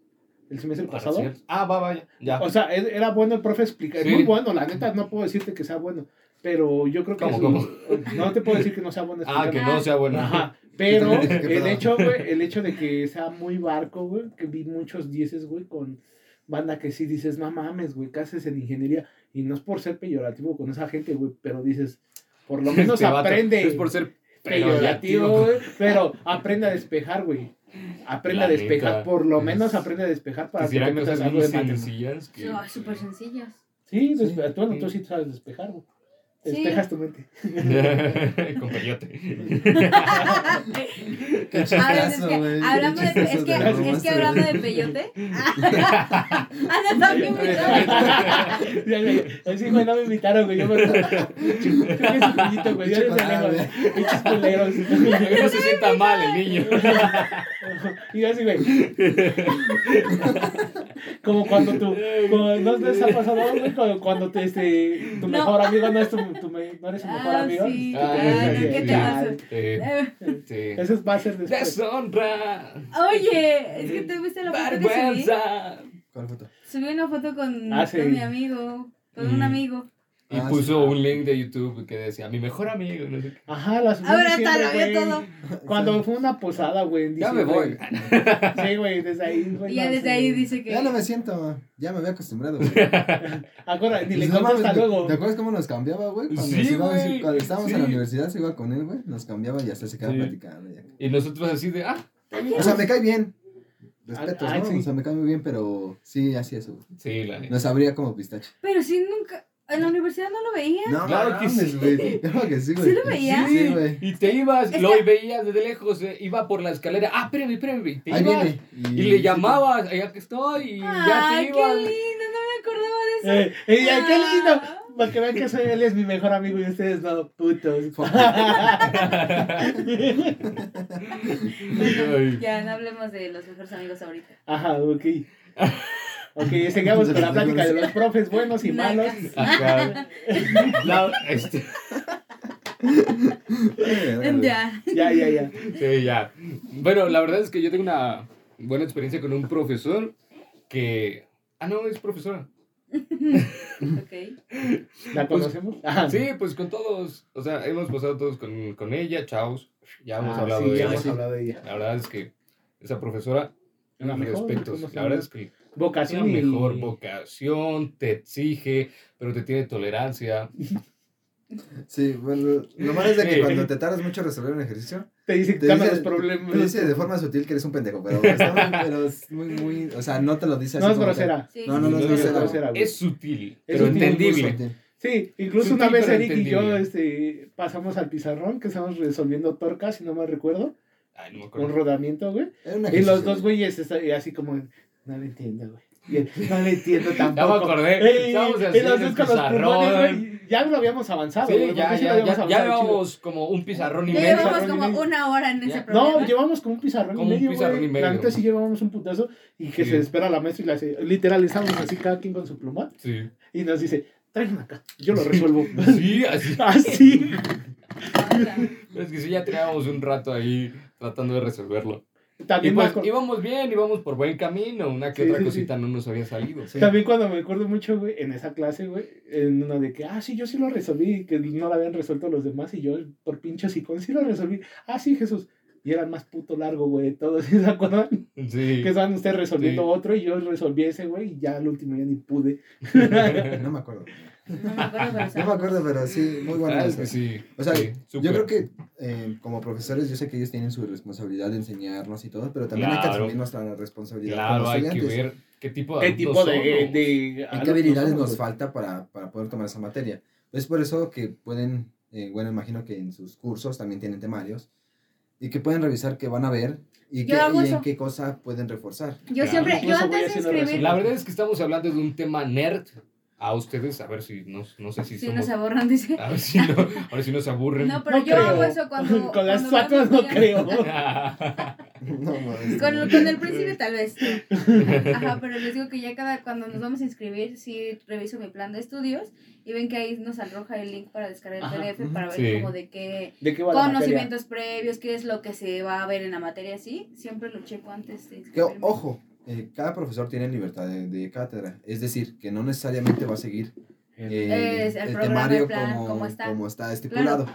el semestre pasado. Ah, va, vaya. Ya. O sea, era bueno el profe explicar, Sí. muy bueno, la neta no puedo decirte que sea bueno, pero yo creo que ¿Cómo, cómo? no te puedo decir que no sea bueno ah, que no sea bueno. Ajá, pero ¿Qué el hecho, güey, el hecho de que sea muy barco, güey, que vi muchos dieces, güey, con banda que sí dices, no mames, güey, ¿qué haces en ingeniería? Y no es por ser peyorativo con esa gente, güey, pero dices, por lo menos Este vato, aprende Es por ser peyorativo, güey, pero aprende a despejar, güey. Aprende La a despejar, neta, por lo menos aprende a despejar para que te metas algo de matemáticas. sencillas. Que... No, súper sencillas. Sí, Sí. despe- bueno, Sí. tú sí sabes despejar, güey. Sí. Despejas tu mente. Con peyote. Es que güey, qué de, es que, es que hablando güey. de peyote. ah, no, también me Ya, güey, Así, güey, no me invitaron, güey. Yo me. Puñito, güey. Yo desde Ah, lejos. Pinches culeros. Que no se sienta mal el niño. Y yo así, güey. Como cuando tú. Como, ¿No les ha pasado, güey? Cuando, cuando te, este, tu No. mejor amigo no es tu, tu me- no eres su mejor Ah, amigo. sí. Ah, no, ¿qué te pasa? Sí, Eh, sí. Eso va a ser después. Deshonra. Oye, es que te viste la foto que subí. Vergüenza. ¿Cuál foto? Subí una foto con, Ah, sí. con mi amigo, con un Mm. amigo. Y Ah, puso sí. un link de YouTube que decía, mi mejor amigo. No sé qué. Ajá, las Ahora siempre, está, lo vio todo. Cuando fue una posada, güey. Ya me voy. Sí, güey, desde ahí. güey, Y ya no, desde ahí dice que. Ya no me siento, ya me había acostumbrado. güey. Acuérdate, ni le Pues, no ¿te- luego. ¿Te acuerdas cómo nos cambiaba, güey? Cuando, Sí, nos iba- güey, cuando estábamos en la universidad, se iba con él, güey. Nos cambiaba y hasta se quedaba Sí. platicando. ya. Y nosotros así de, ah, O sea, me cae bien. Respetos, Ah, ¿no? sí. O sea, me cae muy bien, pero sí, así eso. güey. sí, la neta. Nos abría como pistache. Pero sí, nunca. En la universidad no lo veía. No, Claro que sí. güey. Claro que sí, güey. ¿Sí lo veía? Sí, güey. Y te ibas, Es lo que- veías desde lejos, eh, iba por la escalera, ah, espérame, espérame, te Ahí ibas, viene. y le llamabas, allá que estoy, y ya Ay, te qué ibas. lindo, no me acordaba de eso. Eh, eh, ay, qué lindo. Ah. Para que vean que soy, él es mi mejor amigo y ustedes no, putos. Ya, no hablemos de los mejores amigos ahorita. Ajá, ok. Ok, seguimos con la plática de los profes buenos y malos. Acá. La- este, Ya. Ya, ya, ya. sí, ya. Bueno, la verdad es que yo tengo una buena experiencia con un profesor que... Ah, no, es profesora. Ok. ¿La conocemos? Ajá. Sí, pues con todos, o sea, hemos pasado todos con, con ella, chaos, ya hemos Ah, hablado sí, de ya ella. hemos hablado de ella. La verdad es que esa profesora, mis mejor, respetos, ¿cómo se la verdad es que Vocación y... mejor vocación, te exige, pero te tiene tolerancia. Sí, bueno, lo malo es de que Sí. cuando te tardas mucho en resolver un ejercicio, Te dice que te dice, los problemas. te dice de forma sutil que eres un pendejo, pero, está muy, pero es muy, muy, o sea, no te lo dice así. No es grosera. Sí, No, no, no, Sí, es es grosera. Es sutil, Es pero sutil, muy entendible. sutil. Sí, incluso Sutil, una vez Eric y yo entendible. este, pasamos al pizarrón que estábamos resolviendo torcas, si no me recuerdo, Ay, no me un acuerdo. rodamiento, güey. Un Y los dos güey. güeyes y así como, no lo entiendo, güey. No le entiendo tampoco. Ya me acordé. Ey, Estábamos plumones, pizarrón. güey, Ya lo habíamos avanzado. Sí, ya, lo ya, ya, ya llevamos como un pizarrón y Ya medio. llevamos como una hora en ese programa. No, llevamos como un pizarrón Como y un medio, pizarrón güey. y medio. La neta sí llevábamos un putazo y que Sí. se espera la maestra y hace, literal, estábamos así cada quien con su plumón Sí. y nos dice, tráiganme acá, yo lo resuelvo. Sí, así. así. Es que sí, ya teníamos un rato ahí tratando de resolverlo. Y También, pues íbamos bien, íbamos por buen camino. Una que Sí, otra sí, cosita no nos había salido. Sí. también cuando me acuerdo mucho, güey, en esa clase, güey, en una de que, ah, sí, yo sí lo resolví, que no lo habían resuelto los demás y yo por pinche con sí lo resolví. Ah, sí, Jesús. Y era más puto largo, güey, todos, ¿sí ¿se acuerdan? Sí. Que estaban ustedes resolviendo Sí. otro y yo resolví ese, güey, y ya al último ya ni pude. No me acuerdo. No me acuerdo, pero No me acuerdo, pero sí, muy bueno. Ah, es que sí. O sea, sí, yo creo que eh, como profesores, yo sé que ellos tienen su responsabilidad de enseñarnos y todo, pero también hay que Claro. asumir nuestra responsabilidad Claro, como hay que ver qué tipo de ¿Qué tipo de, somos. de ¿Y qué habilidades somos, nos falta para, para poder tomar esa materia? Es por eso que pueden, eh, bueno, imagino que en sus cursos también tienen temarios, y que pueden revisar qué van a ver y, qué, y en qué cosa pueden reforzar. Yo Claro, siempre, yo incluso antes de escribir. La verdad es que estamos hablando de un tema nerd a ustedes, a ver si no, no sé si si somos... nos aborran, dice. A ver si, no, a ver si nos aburren. No, pero No yo hago creo. eso cuando. Con las cuando veo no creo. No. Con, con el príncipe tal vez. Ajá, pero les digo que ya cada cuando nos vamos a inscribir, sí reviso mi plan de estudios y ven que ahí nos arroja el link para descargar el Ajá, PDF para ver sí. como de qué conocimientos previos, qué es lo que se va a ver en la materia, sí. Siempre lo checo antes de Que, inscribirme. ojo, eh, cada profesor tiene libertad de, de cátedra, es decir, que no necesariamente va a seguir eh, Es el el, temario plan, como, como está. como está estipulado.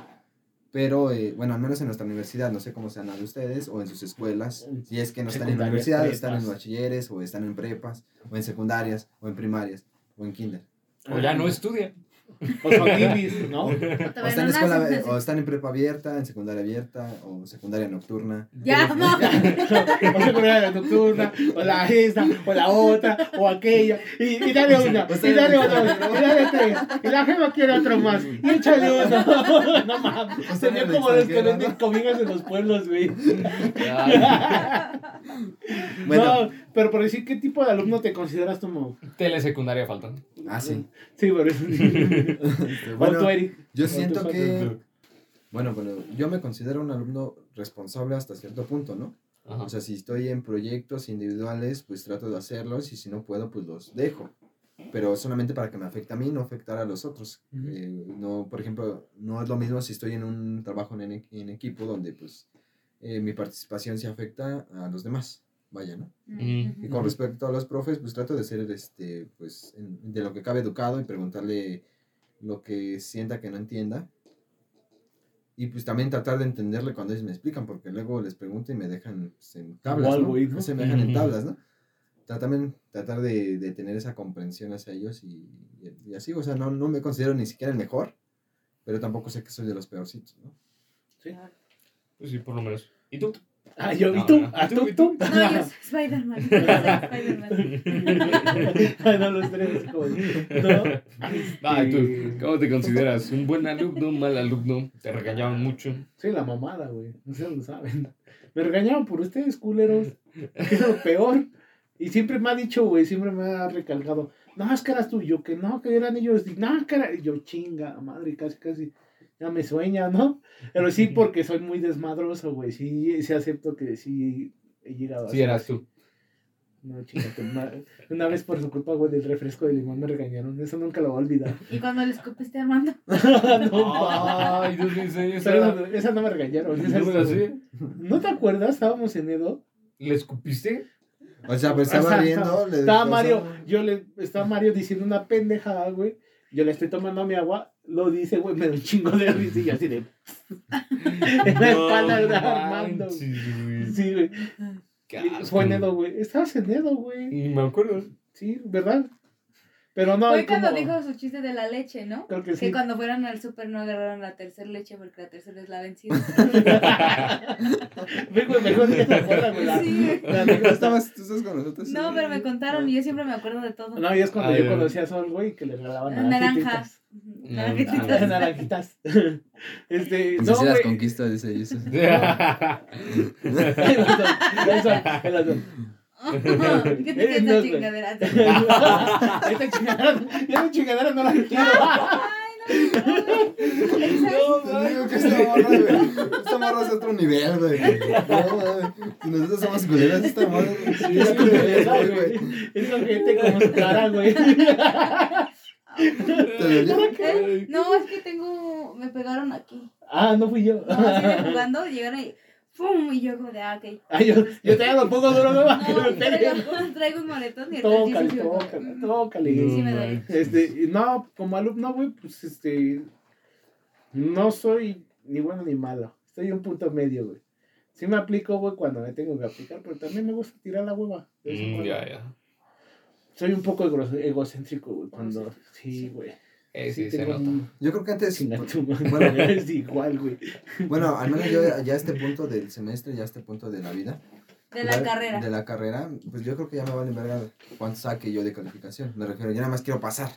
Pero, eh, bueno, al menos en nuestra universidad, no sé cómo sean las de ustedes, o en sus escuelas, si es que no están en la universidad, están en prepas. bachilleres, o están en prepas, o en secundarias, o en primarias, o en kinder. O ya no estudia. O son ninis, ¿no? O O todavía están, en escuela, nacen. o están en prepa abierta, en secundaria abierta, o secundaria nocturna. Ya, o no. secundaria nocturna, o la esta, o la otra, o aquella. Y, y dale una, y dale otra, y dale tres. Y la gema quiere otro más. Y échale uno. No mames. O Se ve como los que venden comidas en los pueblos, güey. Bueno, No, pero por decir, ¿qué tipo de alumno te consideras como? telesecundaria faltan. ah, sí. Sí, por eso. Este, bueno, tú, Eric. Yo siento que, bueno, bueno, yo me considero un alumno responsable hasta cierto punto, ¿no? Ajá. O sea, si estoy en proyectos individuales, pues trato de hacerlos y si no puedo, pues los dejo. Pero solamente para que me afecte a mí, no afectar a los otros. Ujú. Eh, no, por ejemplo, no es lo mismo si estoy en un trabajo en, en equipo donde pues eh, mi participación se afecta a los demás. Vaya, ¿no? Y con respecto a los profes, pues trato de ser, este, pues, en- de lo que cabe educado y preguntarle lo que sienta que no entienda. Y pues también tratar de entenderle cuando ellos me explican, porque luego les pregunto y me dejan pues, en tablas, ¿no? güey, ¿no? Se me dejan en tablas, ¿no? También tratar de, de tener esa comprensión hacia ellos y, y- y así, o sea, no, no me considero ni siquiera el mejor, pero tampoco sé que soy de los peorcitos, ¿no? Pues sí, por lo menos. ¿Y tú? Ah, yo, ¿y No, tú? no. ¿Ah, ¿Y tú? tú? No, yo soy Spider-Man. Spider-Man. Ay, no, los tres. como- No. Ah, ¿y tú? ¿Cómo te consideras? ¿Un buen alumno, un mal alumno? ¿Te regañaban mucho? Soy la mamada, güey. Ustedes lo saben. Me regañaban por ustedes, culeros. Que es lo peor. Y siempre me ha dicho, güey, siempre me ha recalcado. No, es que eras tú. Y Yo que no, que eran ellos. Y, No, que era. y Yo, chinga, madre, casi, casi. Ya me sueña, ¿no? Pero sí, porque soy muy desmadroso, güey. Sí, sí acepto que sí he llegado a Sí, eras así. tú. No, chingate. Una, una vez por su culpa, güey, del refresco de limón me regañaron. Eso nunca lo voy a olvidar. Y cuando le escupiste a Armando. no, Ay, Dios mío, esa- Pero esa, esa no me regañaron. esa ¿No sé? ¿No te acuerdas? Estábamos en Edo. ¿Le escupiste? O sea, pues O sea, estaba viendo... le- Estaba Mario, yo le, estaba Mario diciendo una pendejada, güey. Yo le estoy tomando mi agua, lo dice, güey, me da un chingo de risa y yo así de. en la espalda de Armando. Sí, güey. Y. Fue en Edo, güey. Estabas en Edo, güey. Ni me acuerdo. Sí, ¿verdad? Pero no, Fue como- cuando dijo su chiste de la leche, ¿no? Creo que Que sí. cuando fueran al súper no agarraron la tercera leche porque la tercera es la vencida. Ve, güey, mejor que te acuerdas, güey. la- Sí. la ¿Tú anécdota. estabas, ¿Tú estás con nosotros? No, pero me contaron y yo siempre me acuerdo de todo. No, y es cuando Ah, yo conocí a Sol, güey, que le regalaban Naranjas. naranjitas. Naranjitas. Este, No no, si las conquistas, dice Yusuf. ¿Qué te queda no, güey. chingadera? Esta chingadera, ya la chingadera no la quiero. Te digo que esta morra, güey. Esta morra es otro nivel, güey. No. Si nosotros somos culeras, esta morra Sí, es otro nivel, güey. Esa gente como su cara, güey. ¿Eh? No, es que tengo. Me pegaron aquí. Ah, no fui yo. No, así jugando, llegaron y. ¡Pum! Y yo como de, ah, ok. Ay, yo, yo lo pongo duro, no No, traigo, traigo un moretón y Tócale, tócale, mm, tócale. Sí me duele. Este, no, como alumno, güey, pues este. No soy ni bueno ni malo. Estoy un punto medio, güey. Sí me aplico, güey, cuando me tengo que aplicar, pero también me gusta tirar la hueva. Mm, ya, ya. Soy un poco egocéntrico, güey, cuando. Sí, Sí. güey. Eh, sí, se nota. un- Yo creo que antes. Bueno. es igual, güey. Bueno, al menos yo ya a este punto del semestre, ya a este punto de la vida. De la carrera. De la carrera, pues yo creo que ya me vale verga cuánto saque yo de calificación. Me refiero, ya nada más quiero pasar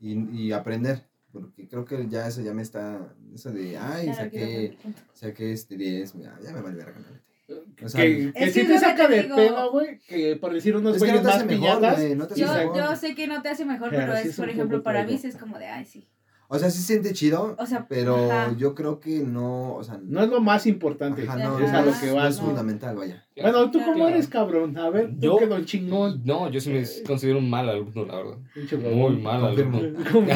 y, y aprender. Porque creo que ya eso ya me está. Eso de, ay, saqué, saqué este 10, ya, ya me vale verga. la neta. O sea, que que sí que te saca te de digo. pedo, güey, que por decir unos no güeyes te más mejor, piñatas. güey, no Yo, yo sé que no te hace mejor, Pero sí es, es por ejemplo, para mí sí es como de, ay, sí. O sea, sí se siente chido, O sea, pero ajá. yo creo que no, o sea, No es lo más importante. ajá, no, es no a lo es- que no vas, es güey. fundamental, vaya. Bueno, ¿tú cómo Claro. eres, cabrón? A ver, Yo- tú que don chingón. No, yo sí me considero un mal alumno, la verdad. Muy mal Confirmo. alumno.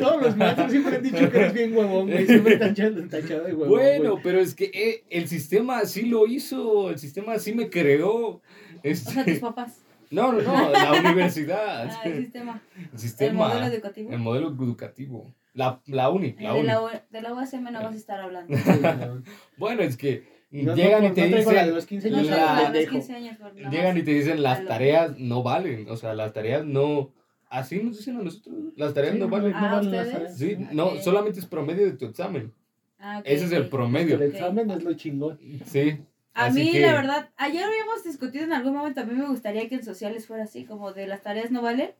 Todos, los maestros siempre han dicho que eres bien huevón, güey. Siempre tachado, tachado de huevón. Bueno, güey. pero es que eh, el sistema sí lo hizo, el sistema sí me creó. Este, O sea, tus papás. No, no, no, la universidad. Ah, el sistema. El El sistema. modelo educativo. El modelo educativo. La, la uni, la de, uni. la, U- de la no vas a estar hablando. No. Bueno, es que No, llegan no, y te no la de dicen. los 15 No años, la- la de los pendejo. 15 años. Llegan y te dicen las tareas no valen. O sea, las tareas no. Así nos dicen a nosotros. Las tareas Sí, no valen. Ah, valen las tareas. Sí, Ok. no, solamente es promedio de tu examen. Ah, Ese es el promedio. El examen es lo chingón. Sí. A Así mí, que- la verdad, ayer habíamos discutido en algún momento, a mí me gustaría que en sociales fuera así, como de las tareas no valen,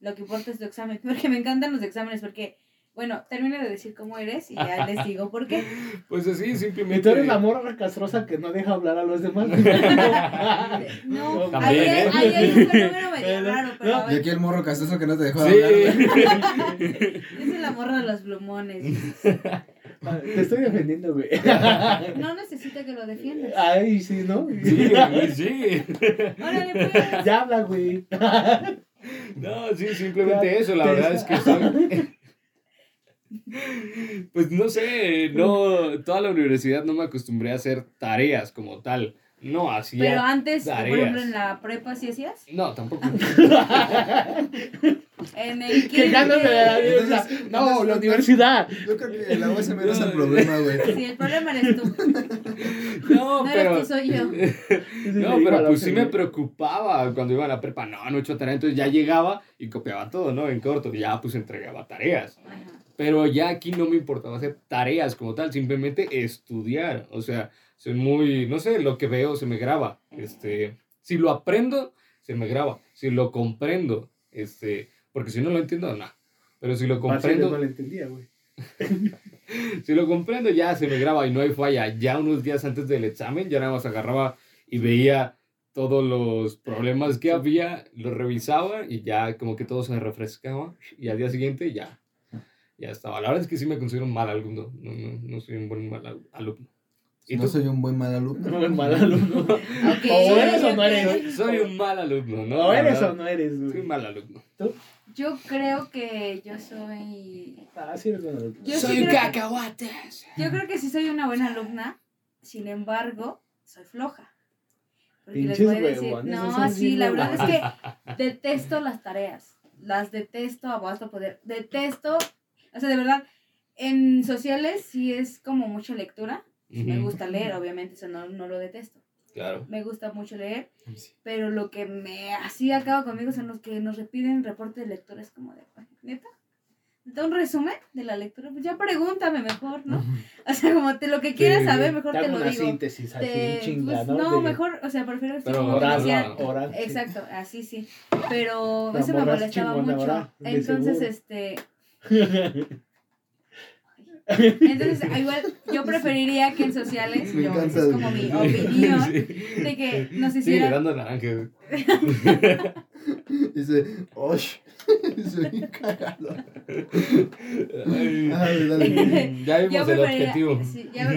lo que importa es tu examen, porque me encantan los exámenes, porque, bueno, termino de decir cómo eres y ya les digo por qué. Pues así, Y simplemente. tú eres la morra castrosa que no deja hablar a los demás. No, También, ahí, ¿eh? hay un fenómeno medio No, raro, pero Y aquí el morro castoso que no te dejó Sí. hablar, esa es la morra de los plumones. Te estoy defendiendo, güey. No necesita que lo defiendas. Ay, sí, ¿no? Sí, güey, sí. Órale, pues. Ya habla, güey. No, sí, simplemente Ya, eso. La verdad es que soy. Pues no sé, no, toda la universidad no me acostumbré a hacer tareas como tal. No hacía. Pero antes, por ejemplo, en la prepa, ¿sí hacías? No, tampoco. En el. Entonces- No, entonces- la universidad. Yo creo que la USM no es el problema, güey. Sí, el problema eres tú. No, No pero. eres tú, soy yo. No, pero pues sí me preocupaba cuando iba a la prepa. No, no he hecho tarea. Entonces ya llegaba y copiaba todo, ¿no? En corto. Ya pues entregaba tareas. Ajá. Pero ya aquí no me importaba hacer tareas como tal, simplemente estudiar. O sea, soy muy, no sé, lo que veo se me graba. Este, si lo aprendo, se me graba. Si lo comprendo, este, porque si no lo entiendo, no. Pero si lo No comprendo, lo entendía, güey. si lo comprendo ya se me graba y no hay falla. Ya unos días antes del examen ya nada más agarraba y veía todos los problemas que había, los revisaba y ya como que todo se refrescaba y al día siguiente ya, ya estaba. La verdad es que sí me considero un mal alumno, no, no, no soy un buen mal al- alumno. ¿Y No tú? soy un buen mal alumno. No, el mal alumno. O eres o no eres. Soy un mal alumno, ¿no? O eres o no eres, Soy güey. un mal alumno. Yo creo que yo soy. Ah, sí eres buen alumno. Yo sí soy un que- cacahuates. Yo creo que sí soy una buena alumna, sin embargo, soy floja. Porque les Pinches voy a decir, huevones, no, sí, la verdad es que detesto las tareas. Las detesto a basta poder. Detesto, o sea, de verdad, en sociales sí es como mucha lectura. Sí Me gusta leer, obviamente, eso no, no lo detesto. Claro. Me gusta mucho leer, pero lo que me así acaba conmigo son los que nos repiten reporte de lectura. Es como de, "Ay, ¿neta? ¿Neta un resumen de la lectura? Pues ya pregúntame mejor, ¿no? O sea, como te, lo que quieras Sí, saber, mejor te lo una digo. síntesis así, Te- chinga, pues, ¿no? no, De- mejor, o sea, prefiero Pero como Oral, oral. sí. Exacto, así sí. Pero La eso me molestaba chingona mucho. ahora, de Entonces, seguro. este. Entonces, igual yo preferiría que en sociales, Me yo, es como mi opinión, Sí. de que nos hicieran dando naranja. Dice, ¡osh! Soy bien cagado. Ay, dale. Ya vimos el objetivo. sí, ya-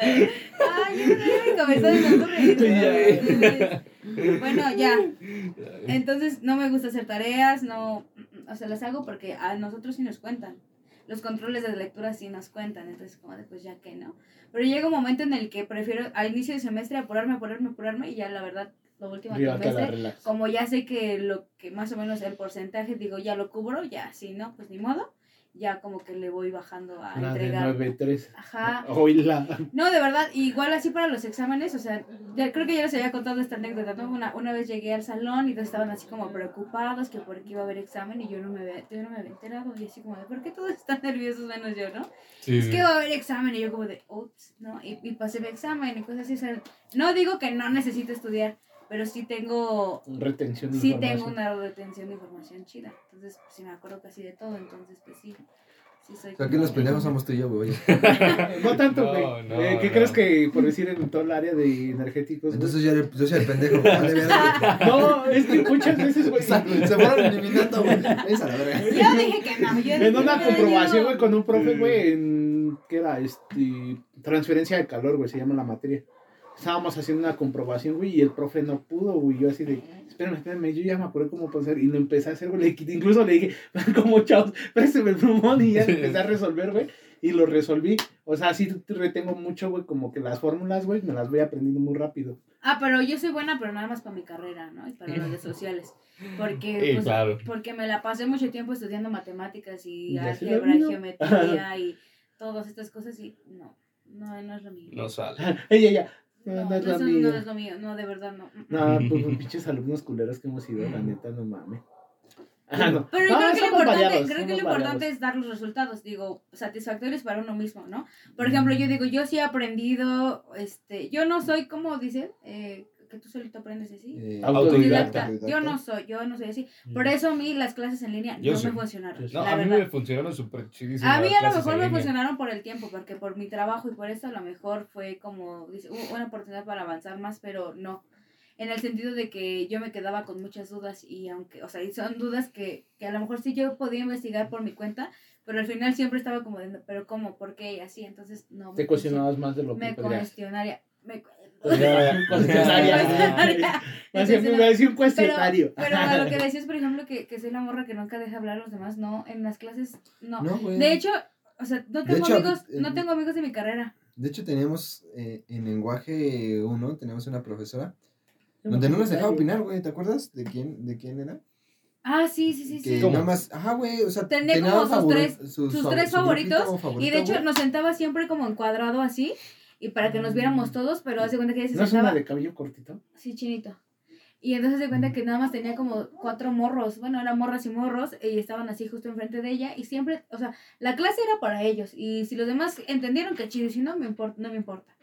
Ay, yo no me. Bueno, ya. Entonces, no me gusta hacer tareas, no. O sea, las hago porque a nosotros sí nos cuentan. Los controles de lectura sí nos cuentan. Entonces, como de pues ya que no. Pero llega un momento en el que prefiero al inicio de semestre apurarme, apurarme, apurarme. Y ya la verdad, lo último trimestre, como ya sé que lo que más o menos el porcentaje, digo, ya lo cubro, ya, si no, pues ni modo. Ya como que le voy bajando a La de entregar. 9-3. Ajá. Oíla. No, de verdad, igual así para los exámenes, o sea, ya, creo que ya les había contado esta anécdota, ¿no? Una, una vez llegué al salón y todos estaban así como preocupados que por qué iba a haber examen y yo no me había, yo no me había enterado y así como de, ¿por qué todos están nerviosos menos yo, no? Sí, Es que va a haber examen y yo como de, ups, ¿no? Y, y pasé el examen y cosas así, o sea, no digo que no necesito estudiar, pero sí tengo, Retención de sí información. tengo una retención de información chida, entonces pues sí me acuerdo casi de todo, entonces pues sí, sí soy O sea, que como los de- pendejos somos tú y yo, güey. No tanto, güey. no, Eh, ¿Qué no. crees que, por decir, en todo el área de energéticos? Entonces yo, yo soy el pendejo. Vale. No, es que muchas veces, güey. Se fueron eliminando, güey. Esa la verga. Yo dije que no, yo En una comprobación, güey, con un profe, güey, en. ¿Qué era? Este. Transferencia de calor, güey, se llama la materia. Estábamos haciendo una comprobación, güey, y el profe no pudo, güey. Yo así de, espérame, espérame, yo ya me acuerdo cómo hacer. Y lo empecé a hacer, güey. Incluso le dije, como chavos, préstame el plumón. Y ya empecé a resolver, güey. Y lo resolví. O sea, sí retengo mucho, güey, como que las fórmulas, güey, me las voy aprendiendo muy rápido. Ah, pero yo soy buena, pero nada más para mi carrera, ¿no? Y para las de sociales. Porque, Sí, pues, claro. porque me la pasé mucho tiempo estudiando matemáticas y álgebra, olvidó. geometría y todas estas cosas y no, no, no es lo mío. No sale. Ella, ya. No, No, no no, es la eso mía. no es lo mío, no, de verdad no. No, pues los pinches alumnos culeros que hemos sido, la neta, no mames. Ah, no. Pero No, creo que lo importante, creo que lo importante es dar los resultados, digo, satisfactorios para uno mismo, ¿no? Por ejemplo, yo digo, yo sí he aprendido, este, yo no soy como dicen, eh, que tú solito aprendes así. Eh, Autodidacta. Autodidacta. Yo no soy, yo no soy así. Por Mm. eso a mí las clases en línea Yo no sí. me funcionaron. No, la a mí verdad. me funcionaron súper chidísimas. A mí a lo mejor me línea. funcionaron por el tiempo, porque por mi trabajo y por esto a lo mejor fue como dice, u- una oportunidad para avanzar más, pero no. En el sentido de que yo me quedaba con muchas dudas y aunque, o sea, y son dudas que, que a lo mejor sí yo podía investigar por mi cuenta, pero al final siempre estaba como, de, pero ¿cómo? ¿Por qué? Y así, entonces no. Te me cuestionabas más de lo que Me podrías. cuestionaría. Me, Pues. Más no. me decía un Pero, cuestionario. pero a lo que decías, por ejemplo, que, que soy la morra que nunca deja hablar a los demás, no, en las clases, no. No. De hecho, o sea, no tengo hecho, amigos, eh, no tengo amigos de mi carrera. De hecho, teníamos eh, en lenguaje 1, teníamos una profesora donde no nos dejaba opinar, güey. ¿Te acuerdas de quién, de quién era? Ah, sí, sí, sí, Que sí. Nada más, ajá, güey, o sea, Tenía como sus tres- sus, sus tres favoritos, favorito, Y de hecho güey. nos sentaba siempre como encuadrado así, y para que nos viéramos todos, pero hace cuenta que ella se ¿No es una de cabello cortito? Sí, chinito. Y entonces se cuenta que nada más tenía como cuatro morros, bueno, eran morras y morros, y estaban así justo enfrente de ella, y siempre, o sea, la clase era para ellos, y si los demás entendieron que chido, y si no, me importa, no me importa.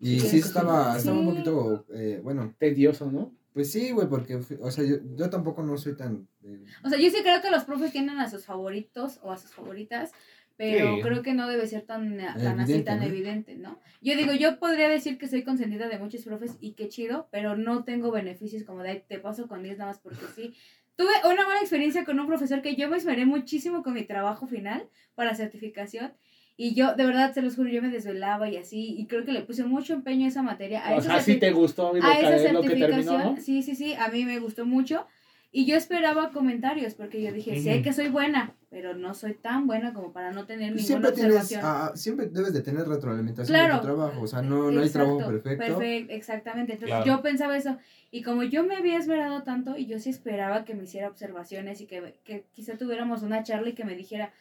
Y Sí, sí estaba, estaba un Sí. poquito, eh, bueno, Tedioso, ¿no? pues sí, güey, porque, o sea, yo, yo tampoco no soy tan... eh, O sea, yo sí creo que los profes tienen a sus favoritos o a sus favoritas, pero Sí. creo que no debe ser tan, tan así, tan ¿no? evidente, ¿no? Yo digo, yo podría decir que soy consentida de muchos profes y qué chido, pero no tengo beneficios como de "Ay, te paso con 10 nada más porque sí. Tuve una buena experiencia con un profesor que yo me esmeré muchísimo con mi trabajo final para certificación y yo, de verdad, se los juro, yo me desvelaba y así, y creo que le puse mucho empeño a esa materia. A O esa sea, sí te gustó a esa que terminó, certificación, ¿no? sí, sí, sí, a mí me gustó mucho. Y yo esperaba comentarios, porque yo dije, sé Ujú. que soy buena, pero no soy tan buena como para no tener ninguna Siempre tienes, observación. ah, siempre debes de tener retroalimentación Claro. de tu trabajo, o sea, no, no hay trabajo perfecto. Perfecto, exactamente. Entonces Claro. yo pensaba eso. Y como yo me había esmerado tanto y yo sí esperaba que me hiciera observaciones y que, que quizá tuviéramos una charla y que me dijera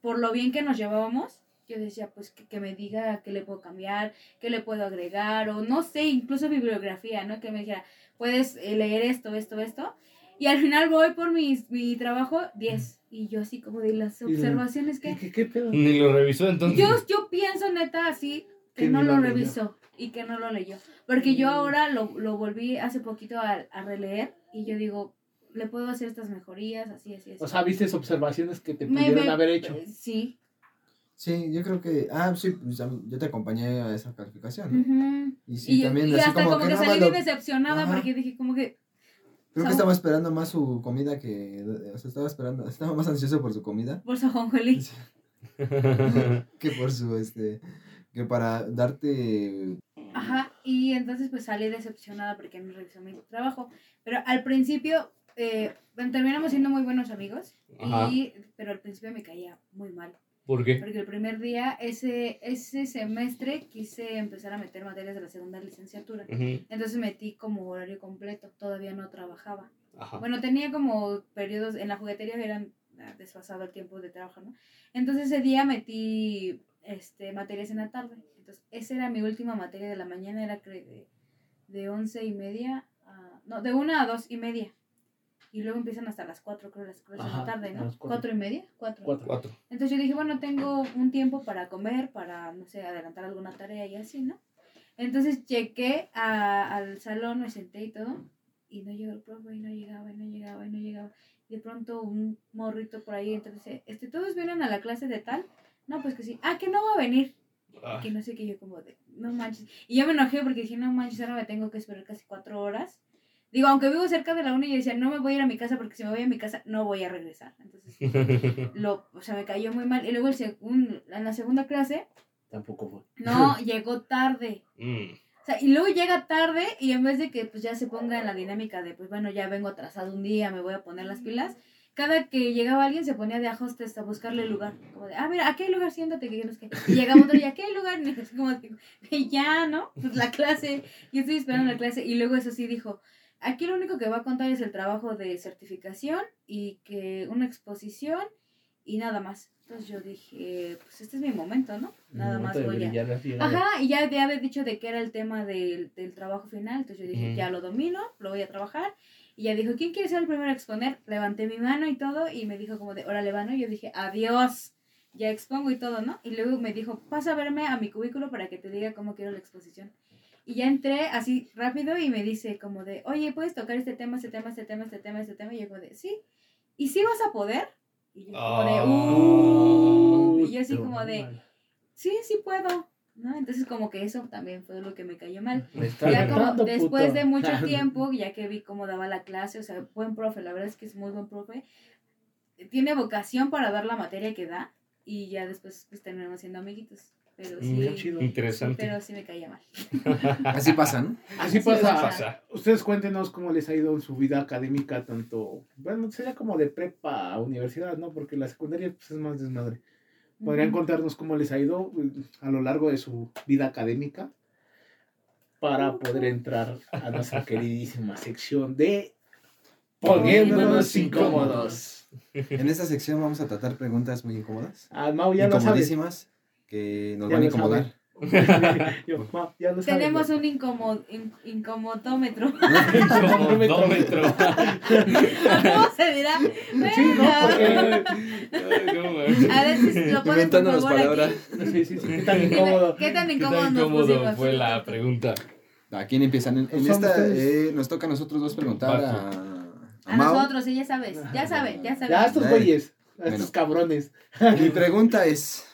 por lo bien que nos llevábamos, yo decía, pues que, que me diga qué le puedo cambiar, qué le puedo agregar, o no sé, incluso bibliografía, ¿no? Que me dijera, puedes eh, leer esto, esto, esto. Y al final voy por mis, mi trabajo 10. Y yo así como de las observaciones que... ¿Qué, qué pedo? Ni lo revisó entonces. Yo, yo pienso neta así que no lo revisó y que no lo leyó. Porque yo Mm. ahora lo, lo volví hace poquito a, a releer y yo digo, le puedo hacer estas mejorías, así, así, así. O sea, viste observaciones que te pudieron me- haber hecho. eh, Sí. Sí, yo creo que. Ah, sí, pues, yo te acompañé a esa calificación. Y sí, y también y así hasta como, que, salí bien decepcionada Ajá. porque dije como que... Creo que estaba esperando más su comida que. O sea, estaba esperando. Estaba más ansioso por su comida Por su ajonjolí. que por su. este Que para darte. Ajá, y entonces pues salí decepcionada porque no revisó mi trabajo. Pero al principio, eh, bueno, terminamos siendo muy buenos amigos, y, pero al principio me caía muy mal. ¿Por qué? Porque el primer día, ese, ese semestre, quise empezar a meter materias de la segunda licenciatura. Entonces metí como horario completo, todavía no trabajaba. Ajá. Bueno, tenía como periodos, en la juguetería eran ah, desfasado el tiempo de trabajo, ¿no? Entonces ese día metí este, materias en la tarde. Entonces esa era mi última materia de la mañana, era creo de, de once y media, a, no, de una a dos y media. Y luego empiezan hasta las cuatro, creo, las clases de Ajá, la tarde, ¿no? cuatro. Y media, cuatro. Cuatro. Cuatro. Entonces yo dije, bueno, tengo un tiempo para comer, para, no sé, adelantar alguna tarea y así, ¿no? Entonces llegué a- al salón, me senté y todo, y no llegó el profe, y no llegaba, y no llegaba, y no llegaba. Y de pronto un morrito por ahí, entonces dice, este, ¿todos vienen a la clase de tal? No, pues que sí. Ah, que no va a venir. Ah, Que no sé qué, yo como de, no manches. Y yo me enojé porque dije, no manches, ahora me tengo que esperar casi cuatro horas. Digo, aunque vivo cerca de la uni, yo decía, no me voy a ir a mi casa porque si me voy a mi casa no voy a regresar. Entonces, lo, o sea, me cayó muy mal. Y luego el segun- en la segunda clase, Tampoco fue. no, llegó tarde. Mm, O sea, y luego llega tarde y en vez de que pues ya se ponga en la dinámica de, pues bueno, ya vengo atrasado un día, me voy a poner las pilas, cada que llegaba alguien se ponía de ajostes a buscarle lugar. Como de, ah, mira, aquí hay lugar, siéntate, que yo no sé qué. Y llegaba otro y aquí hay lugar, y como de, "Ve ya, ¿no? Pues la clase, yo estoy esperando la clase. Y luego eso sí dijo, aquí lo único que va a contar es el trabajo de certificación y que una exposición y nada más. Entonces yo dije, pues este es mi momento, ¿no? Nada más voy a... Ajá, y ya había dicho de qué era el tema del, del trabajo final, entonces yo dije, ya lo domino, lo voy a trabajar. Y ya dijo, ¿quién quiere ser el primero a exponer? Levanté mi mano y todo, y me dijo como de, órale, mano, y yo dije, adiós, ya expongo y todo, ¿no? Y luego me dijo, pasa a verme a mi cubículo para que te diga cómo quiero la exposición. Y ya entré así rápido y me dice como de, oye, ¿puedes tocar este tema, este tema, este tema, este tema, este tema? Y yo como de, sí. ¿Y sí vas a poder? Y yo como de, Ah. uh, y yo así Pero como de, sí, sí puedo, ¿no? Entonces como que eso también fue lo que me cayó mal. Me Ya como después puto. de mucho tiempo, ya que vi cómo daba la clase, o sea, buen profe, la verdad es que es muy buen profe, tiene vocación para dar la materia que da y ya después pues terminamos siendo amiguitos, pero Mm, sí, chido. Interesante. pero sí me caía mal. Así pasa, ¿no? Así Sí, pasa. pasa. Ustedes cuéntenos cómo les ha ido en su vida académica, tanto, bueno, sería como de prepa a universidad, ¿no? Porque la secundaria pues, es más desmadre. ¿Podrían contarnos cómo les ha ido eh, a lo largo de su vida académica para poder entrar a nuestra queridísima sección de Poniéndonos incómodos? En esta sección vamos a tratar preguntas muy incómodas. Ah, Mau, ya lo sabes. Que nos Ya van a incomodar. Yo, Mau, ya lo sabes. Tenemos un incomod, in- incomodómetro. Incomodómetro. ¿Cómo se dirá? Sí, no, porque... A ver si lo pones por favor palabras. aquí. Sí, sí, sí, qué tan incómodo. ¿Qué tan ¿Qué incómodo tan fue la pregunta? ¿A quién empiezan? En, esta eh, nos toca a nosotros dos preguntar a, A Mau. nosotros, sí, ya sabes. Ya saben, ya saben. Ya estos güeyes, a Bueno. estos cabrones. Mi pregunta es,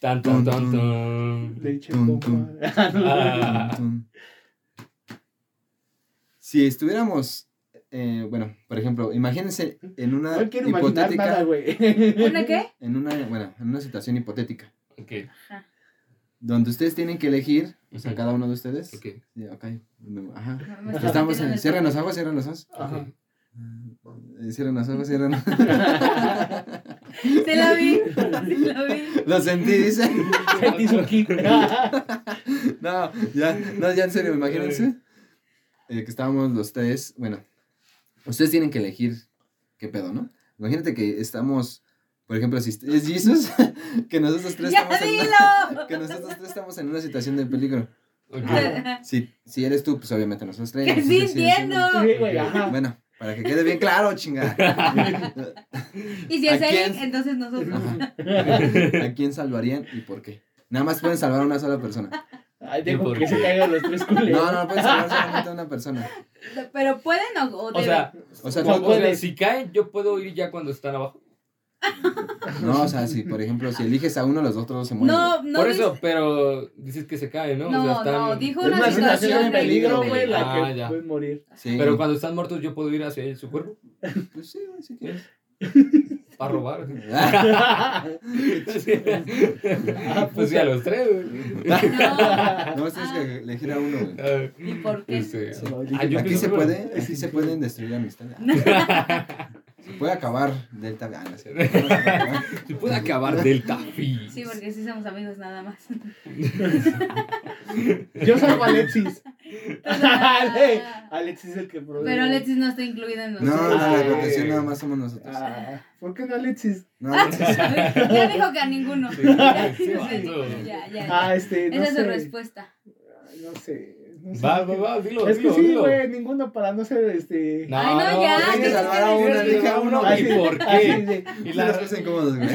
Tan, tan, tan, tan. Leche. Ah. tum, si estuviéramos, eh, bueno, por ejemplo, imagínense en una No quiero imaginar hipotética, nada, güey. ¿Una qué? en una, bueno, en una situación hipotética, Ok, donde ustedes tienen que elegir, o sea, cada uno de ustedes, ok. sí, ok, ajá, No, está estamos en cierren los ojos, cierren los ojos, Ajá. Cierren los ojos, cierren los Se la vi, sí la vi. Lo sentí, dice. Sentí su kick. No, ya, no, ya en serio, imagínense eh, que estábamos los tres, bueno, ustedes tienen que elegir qué pedo, ¿no? Imagínate que estamos, por ejemplo, si es Jesus, que nosotros tres ¡Ya estamos en que nosotros tres estamos en una situación de peligro. Ok. Si, si eres tú, pues obviamente nosotros tres. Que sí entiendo. Bueno, para que quede bien claro, chinga. Y si es ¿A quién? Eric, entonces nosotros. Ajá. ¿A quién salvarían y por qué? Nada más pueden salvar a una sola persona. Ay, ¿Y dejo por que se caigan los tres culeros. No, no, puedes salvar solamente a una persona. Pero pueden o, o O deben. sea, O sea, No o tú sea, puedes. si caen, yo puedo ir ya cuando están abajo. No, o sea, si por ejemplo, si eliges a uno, los otros dos se mueren. no, no. Por dice- eso, pero dices que se caen, ¿no? No, o sea, están... no, dijo Es una, una situación de peligro, güey, la Ah, que ya. pueden morir. Sí. Pero cuando están muertos, yo puedo ir hacia su cuerpo Pues sí, güey, si quieres. para robar. Pues sí, a los tres, güey. No. No, tienes que elegir a uno, güey. Ah, ¿Y por qué? este, Sí. ah, yo Aquí se puede, aquí se pueden destruir amistades. Se puede acabar Delta. Ah, no. Se puede acabar Delta Phi. Sí, porque sí somos amigos nada más. Yo salvo a Alexis. Ale- Ah. Alexis es el que provee. Pero Alexis no está incluida en No, nosotros. no, la Ay. rotación nada más somos nosotros. Ah, ¿Por qué no Alexis? No, Alexis. ya dijo que a ninguno. Sí, Ya, sí, no. ya, ya, Ah, este, no Esa es su respuesta. No sé. No sé. Va, va, va, dilo, Es que dilo, sí, güey, ninguno para no ser este. No, Ay, no, ya, tienes que a uno, tienes que elige a uno. ¿Y por qué? Y Y la- las cosas incómodas, güey.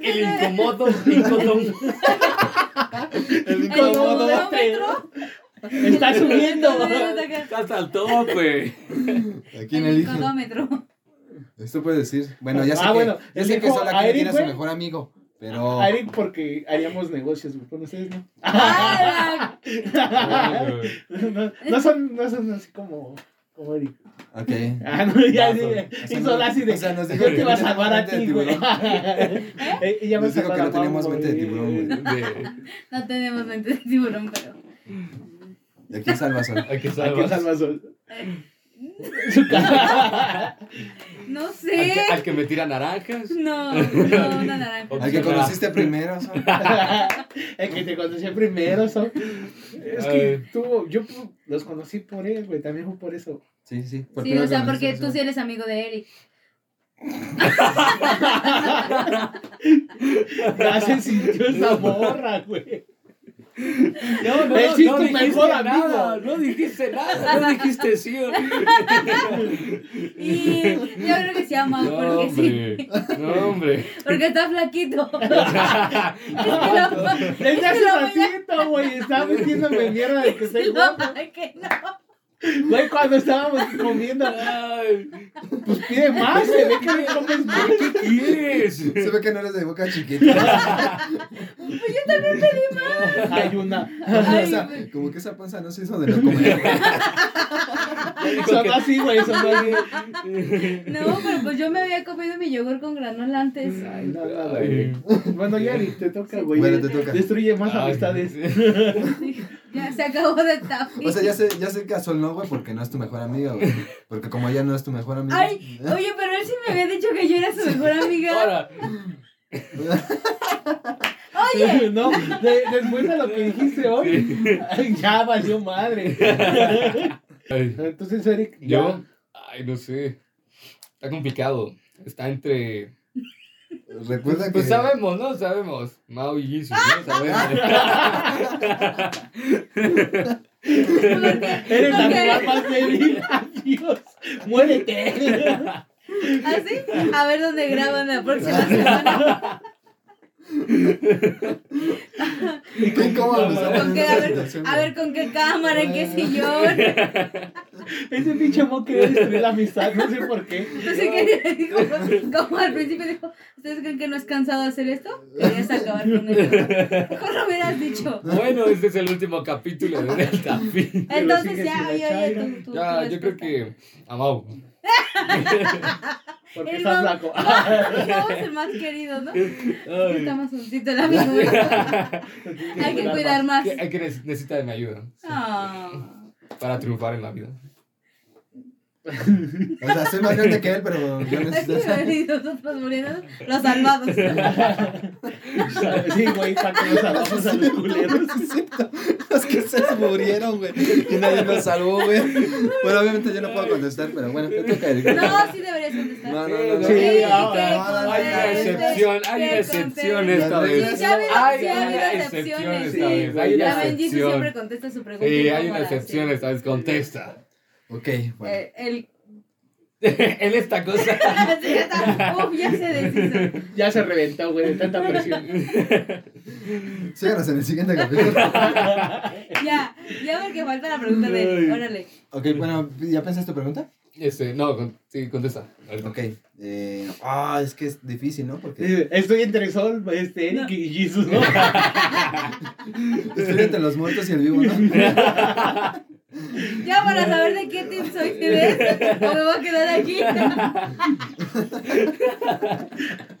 que El incomodo, incómodo. El cronómetro. Está subiendo. Hasta el tope. ¿A quién El elige? cronómetro. Esto puede decir. Bueno, ya sé Ah, que, bueno, ya sé que aquí Eric, tiene a su mejor amigo. Pero. A Eric porque haríamos negocios, güey, con ustedes, ¿no? Ah, no, no son, no son así como, como Eric. Ok. Ah, no, ya, No, sí, o sea, hizo no- la así de, o sea, nos dijo yo que te iba a salvar a tenemos mente ti, de güey. tiburón. Eh, Ella me Nos dijo que no tenemos Mau, mente de tiburón, güey. No tenemos mente de tiburón, pero. ¿Y a quién salvas hoy? ¿A qué Cara. No ¿Al sé. que, al que me tira naranjas? No, no, una naranja. Al que conociste primero. Sol. El que te conocí primero, son. Es que tú, yo los conocí por él, güey, también fue por eso. Sí, sí. por Sí, o sea, que porque tú sí eres amigo de Eric. Ya se sintió esa morra, güey. No, sí es tu dijiste mejor nada, amigo. no dijiste nada, no dijiste sí. Y yo creo que se llama No, porque sí. hombre, no, hombre. Porque está flaquito. Es que Desde hace lo- ratito, güey, estaba metiéndome mierda de que estoy no, ay, que no. Güey, cuando estábamos comiendo, Ay, pues pide más, se ve que no comes mucho. ¿Qué quieres? Se ve que no eres de boca chiquita. Hay una. o sea, como que esa panza no se hizo de no comer. Son así, güey, son así. No, pero pues yo me había comido mi yogur con granola antes. Ay, no, no, güey. Bueno, ya ni te toca, güey. Bueno, te toca. Destruye más Ay, amistades. Ya se acabó de tafi. O sea, ya sé, ya sé que a Sol no, güey, porque no es tu mejor amiga, güey. Porque como ella no es tu mejor amiga. Ay, oye, pero él sí me había dicho que yo era su mejor amiga. Ahora, Oye, No, de- después de lo que dijiste hoy, ay, ya valió madre. ay, Entonces, Eric, ya. yo, ay, no sé. Está complicado. Está entre. Recuerda que. Pues sabemos, ¿no? Sabemos. Mao y Jesus, ¿no? Sabemos. Eres la amiga más débil. Adiós. Muérete. ¿Así? A ver dónde graban la próxima semana. ¿Con qué? A ver, a ver con qué cámara, en qué sillón. Ese pinche mo quería destruir la amistad, no sé por qué. No sé qué dijo. Como al principio dijo, ¿ustedes creen que no es cansado hacer esto? Querías acabar con él. Mejor lo hubieras dicho. Bueno, este es el último capítulo de Delta. Entonces ya, tú, tú. Ya, tú yo creo que. A Mau. Porque El estás Mau- flaco. Es el más querido, ¿no? Está más suavecito el amigo. Hay que cuidar más. Hay que neces- necesita de mi ayuda Ah. para triunfar en la vida. O sea, soy más grande que él, pero yo necesito. Y nosotros muriendo, los salvados. Sí, güey, para que nos salvamos a los culeros. Los que se murieron, güey. Y nadie nos salvó, güey. Bueno, obviamente yo no puedo contestar, pero bueno, te toca, Eric. No, sí deberías contestar. No, no, no. no. Sí, Sí, ahora. que no, no, no, Hay una excepción, hay una excepción esta Sí, vez. sí Hay sí ha habido una excepción excepciones. esta Sí, vez. La Benji siempre contesta su pregunta. Sí, hay una excepción sí. esta vez. Contesta. Ok, bueno. Eh, el, en esta cosa. Sí, ya está. Uf, ya se deshizo. Ya se reventó, güey, de tanta presión. Síganos en el siguiente capítulo. Ya, ya porque falta la pregunta de él. Órale. Ok, bueno, ¿ya pensaste tu pregunta? Este, no, con- sí, contesta. ahorita. Ok. Eh, ah, es que es difícil, ¿no? Porque Dice, Estoy entre Sol, este, Eric y Jesus, ¿no? estoy entre los muertos y el vivo, ¿no? Ya para saber de qué team soy, ¿tienes? O me voy a quedar aquí.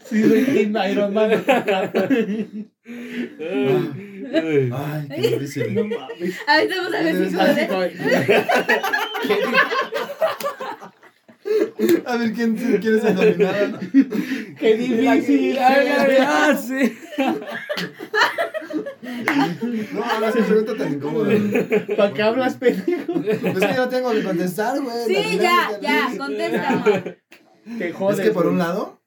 Sí, soy Team Iron Man. Ay. Ay, qué difícil. No mames. A ver, vamos a ver si como- A ver, ¿quién, quién es el dominado? no? Qué difícil. Ay, sí. No, no es una pregunta tan incómoda. ¿Para qué hablas, pendejo? Es que yo tengo que contestar, güey. Sí, ya, ya, contesta, amor. Te jodes. Es que por un lado,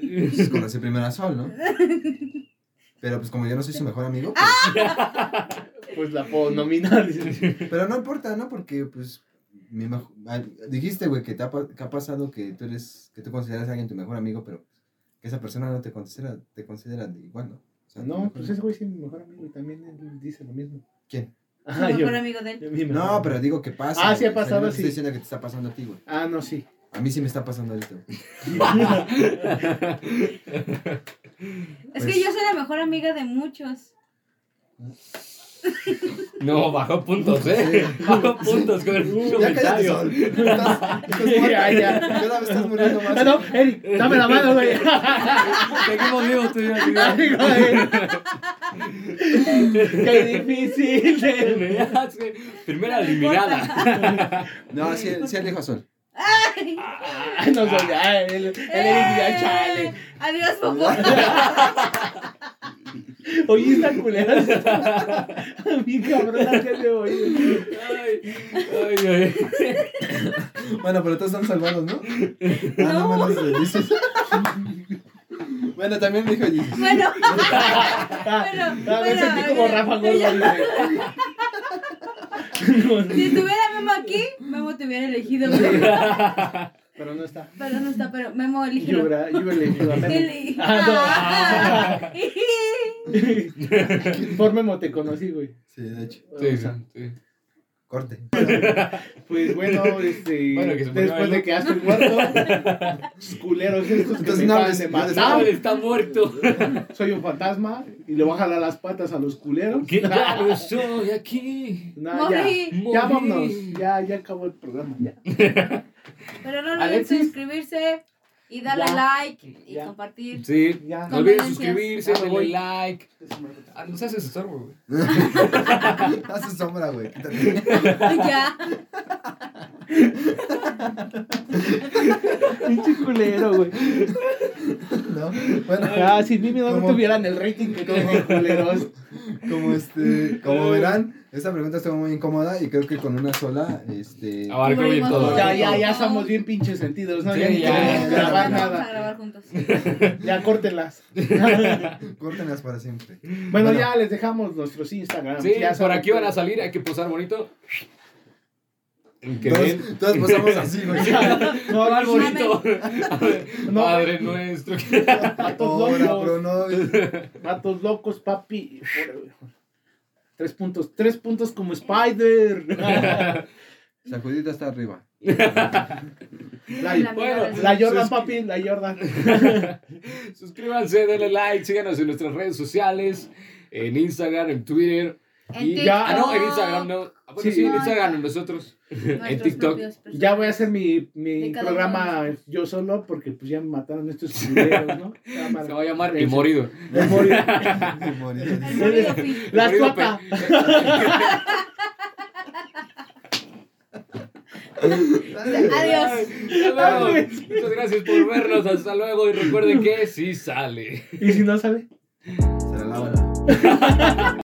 pues conocí primero a Sol, ¿no? Pero pues como yo no soy su mejor amigo, pues, Pues la puedo nominar. pero no importa, ¿no? Porque pues mi mejo- ah, dijiste, güey, que te ha, pa- que ha pasado que tú eres, que tú consideras a alguien tu mejor amigo, pero que esa persona no te considera, te considera de igual, ¿no? O sea, No, mejor pues ese güey es mi mejor amigo y también él dice lo mismo. ¿Quién? Ah, yo. mejor amigo de él. mi mejor No, amigo. pero digo que pasa. Ah, sí ha. O sea, pasado, yo no sí. Estoy diciendo que te está pasando a ti, güey. Ah, no, sí. A mí sí me está pasando ahorita. Es Pues- que yo soy la mejor amiga de muchos. No, bajó puntos, ¿eh? Bajó puntos con el Ya cállate, comentario. Sol. Estás, estás. Ya, ya. Cada vez estás muriendo más. Ah, no, Eric, dame la mano, güey. Seguimos vivos, tú y. Qué difícil. Ya sé. Primera eliminada. No, sí, sí elijo a Sol. Ay, Ay, no soy ya, el, el Eric ya chale. eh, Adiós, Popo. Oye, esta culera. A mi cabrón, que le oí. Ay, ay, ay. Bueno, pero todos están salvados, ¿no? Ah, no, No. menos de. Bueno, también dijo Jesus. Bueno, Ah, Bueno, ah, me bueno, sentí como Rafa. Gordo. si estuviera Memo aquí, Memo te hubiera elegido. Pero no está. Pero no está, pero Memo Yo, eligió. hubiera- yo elegí a Memo. Ah, Ah. no. Por Memo te conocí, güey. Sí, de hecho. Sí, O sí, sea, sí. Corte. Pues bueno, este. Bueno, que después de que has muerto, culeros estos que Entonces, me no hables, de no está muerto. Soy un fantasma y le voy a jalar las patas a los culeros. Que ya no estoy aquí. No, ya, Morí. ya vámonos. Ya, ya acabó el programa. Ya. Pero no olviden Alexis. suscribirse y darle Ya. like y Ya. compartir. Sí. Ya. No olviden suscribirse, voy. denle like. Ah, no seas estorbo, güey. Hace sombra, güey. Quítate. ya. Pinche culero, güey. ¿No? Bueno, Ah, si Mimi no tuvieran el rating que tienen culeros. como este, como verán, esta pregunta estuvo muy incómoda y creo que con una sola, este, Abarcó bien Cubrimos todo. todo. Ya, ya, ya somos bien pinches sentidos, ¿no? Sí, ya ni ya. queremos Ya, grabar Vamos a nada. grabar juntos. Ya córtenlas. córtenlas para siempre. Bueno, Bueno. ya les dejamos nuestros Instagram. Sí, ya por aquí van a todo. salir, hay que posar bonito. Bien. Todos, todos pasamos así, güey. No, ¿Cuál no, bonito? No. Padre nuestro. Locos. Vatos locos, papi. Tres puntos, tres puntos como Spider. Sacudita está arriba. La, La Bueno, la Jordan, Sus- papi, la Jordan. Suscríbanse, denle like, síganos en nuestras redes sociales, en Instagram, en Twitter. En y ya- Ah, no, en Instagram no. Ah, bueno, Sí. sí, en Instagram ya. nosotros. En TikTok. Ya voy a hacer mi, mi programa uno. yo solo porque pues ya me mataron estos culeros, ¿no? Se va a llamar El Morido. El morido. El El Morido cuatro. Adiós. Hasta luego. Muchas gracias por vernos. Hasta luego. Y recuerden que sí sale. Y si no sale. Se la lavan.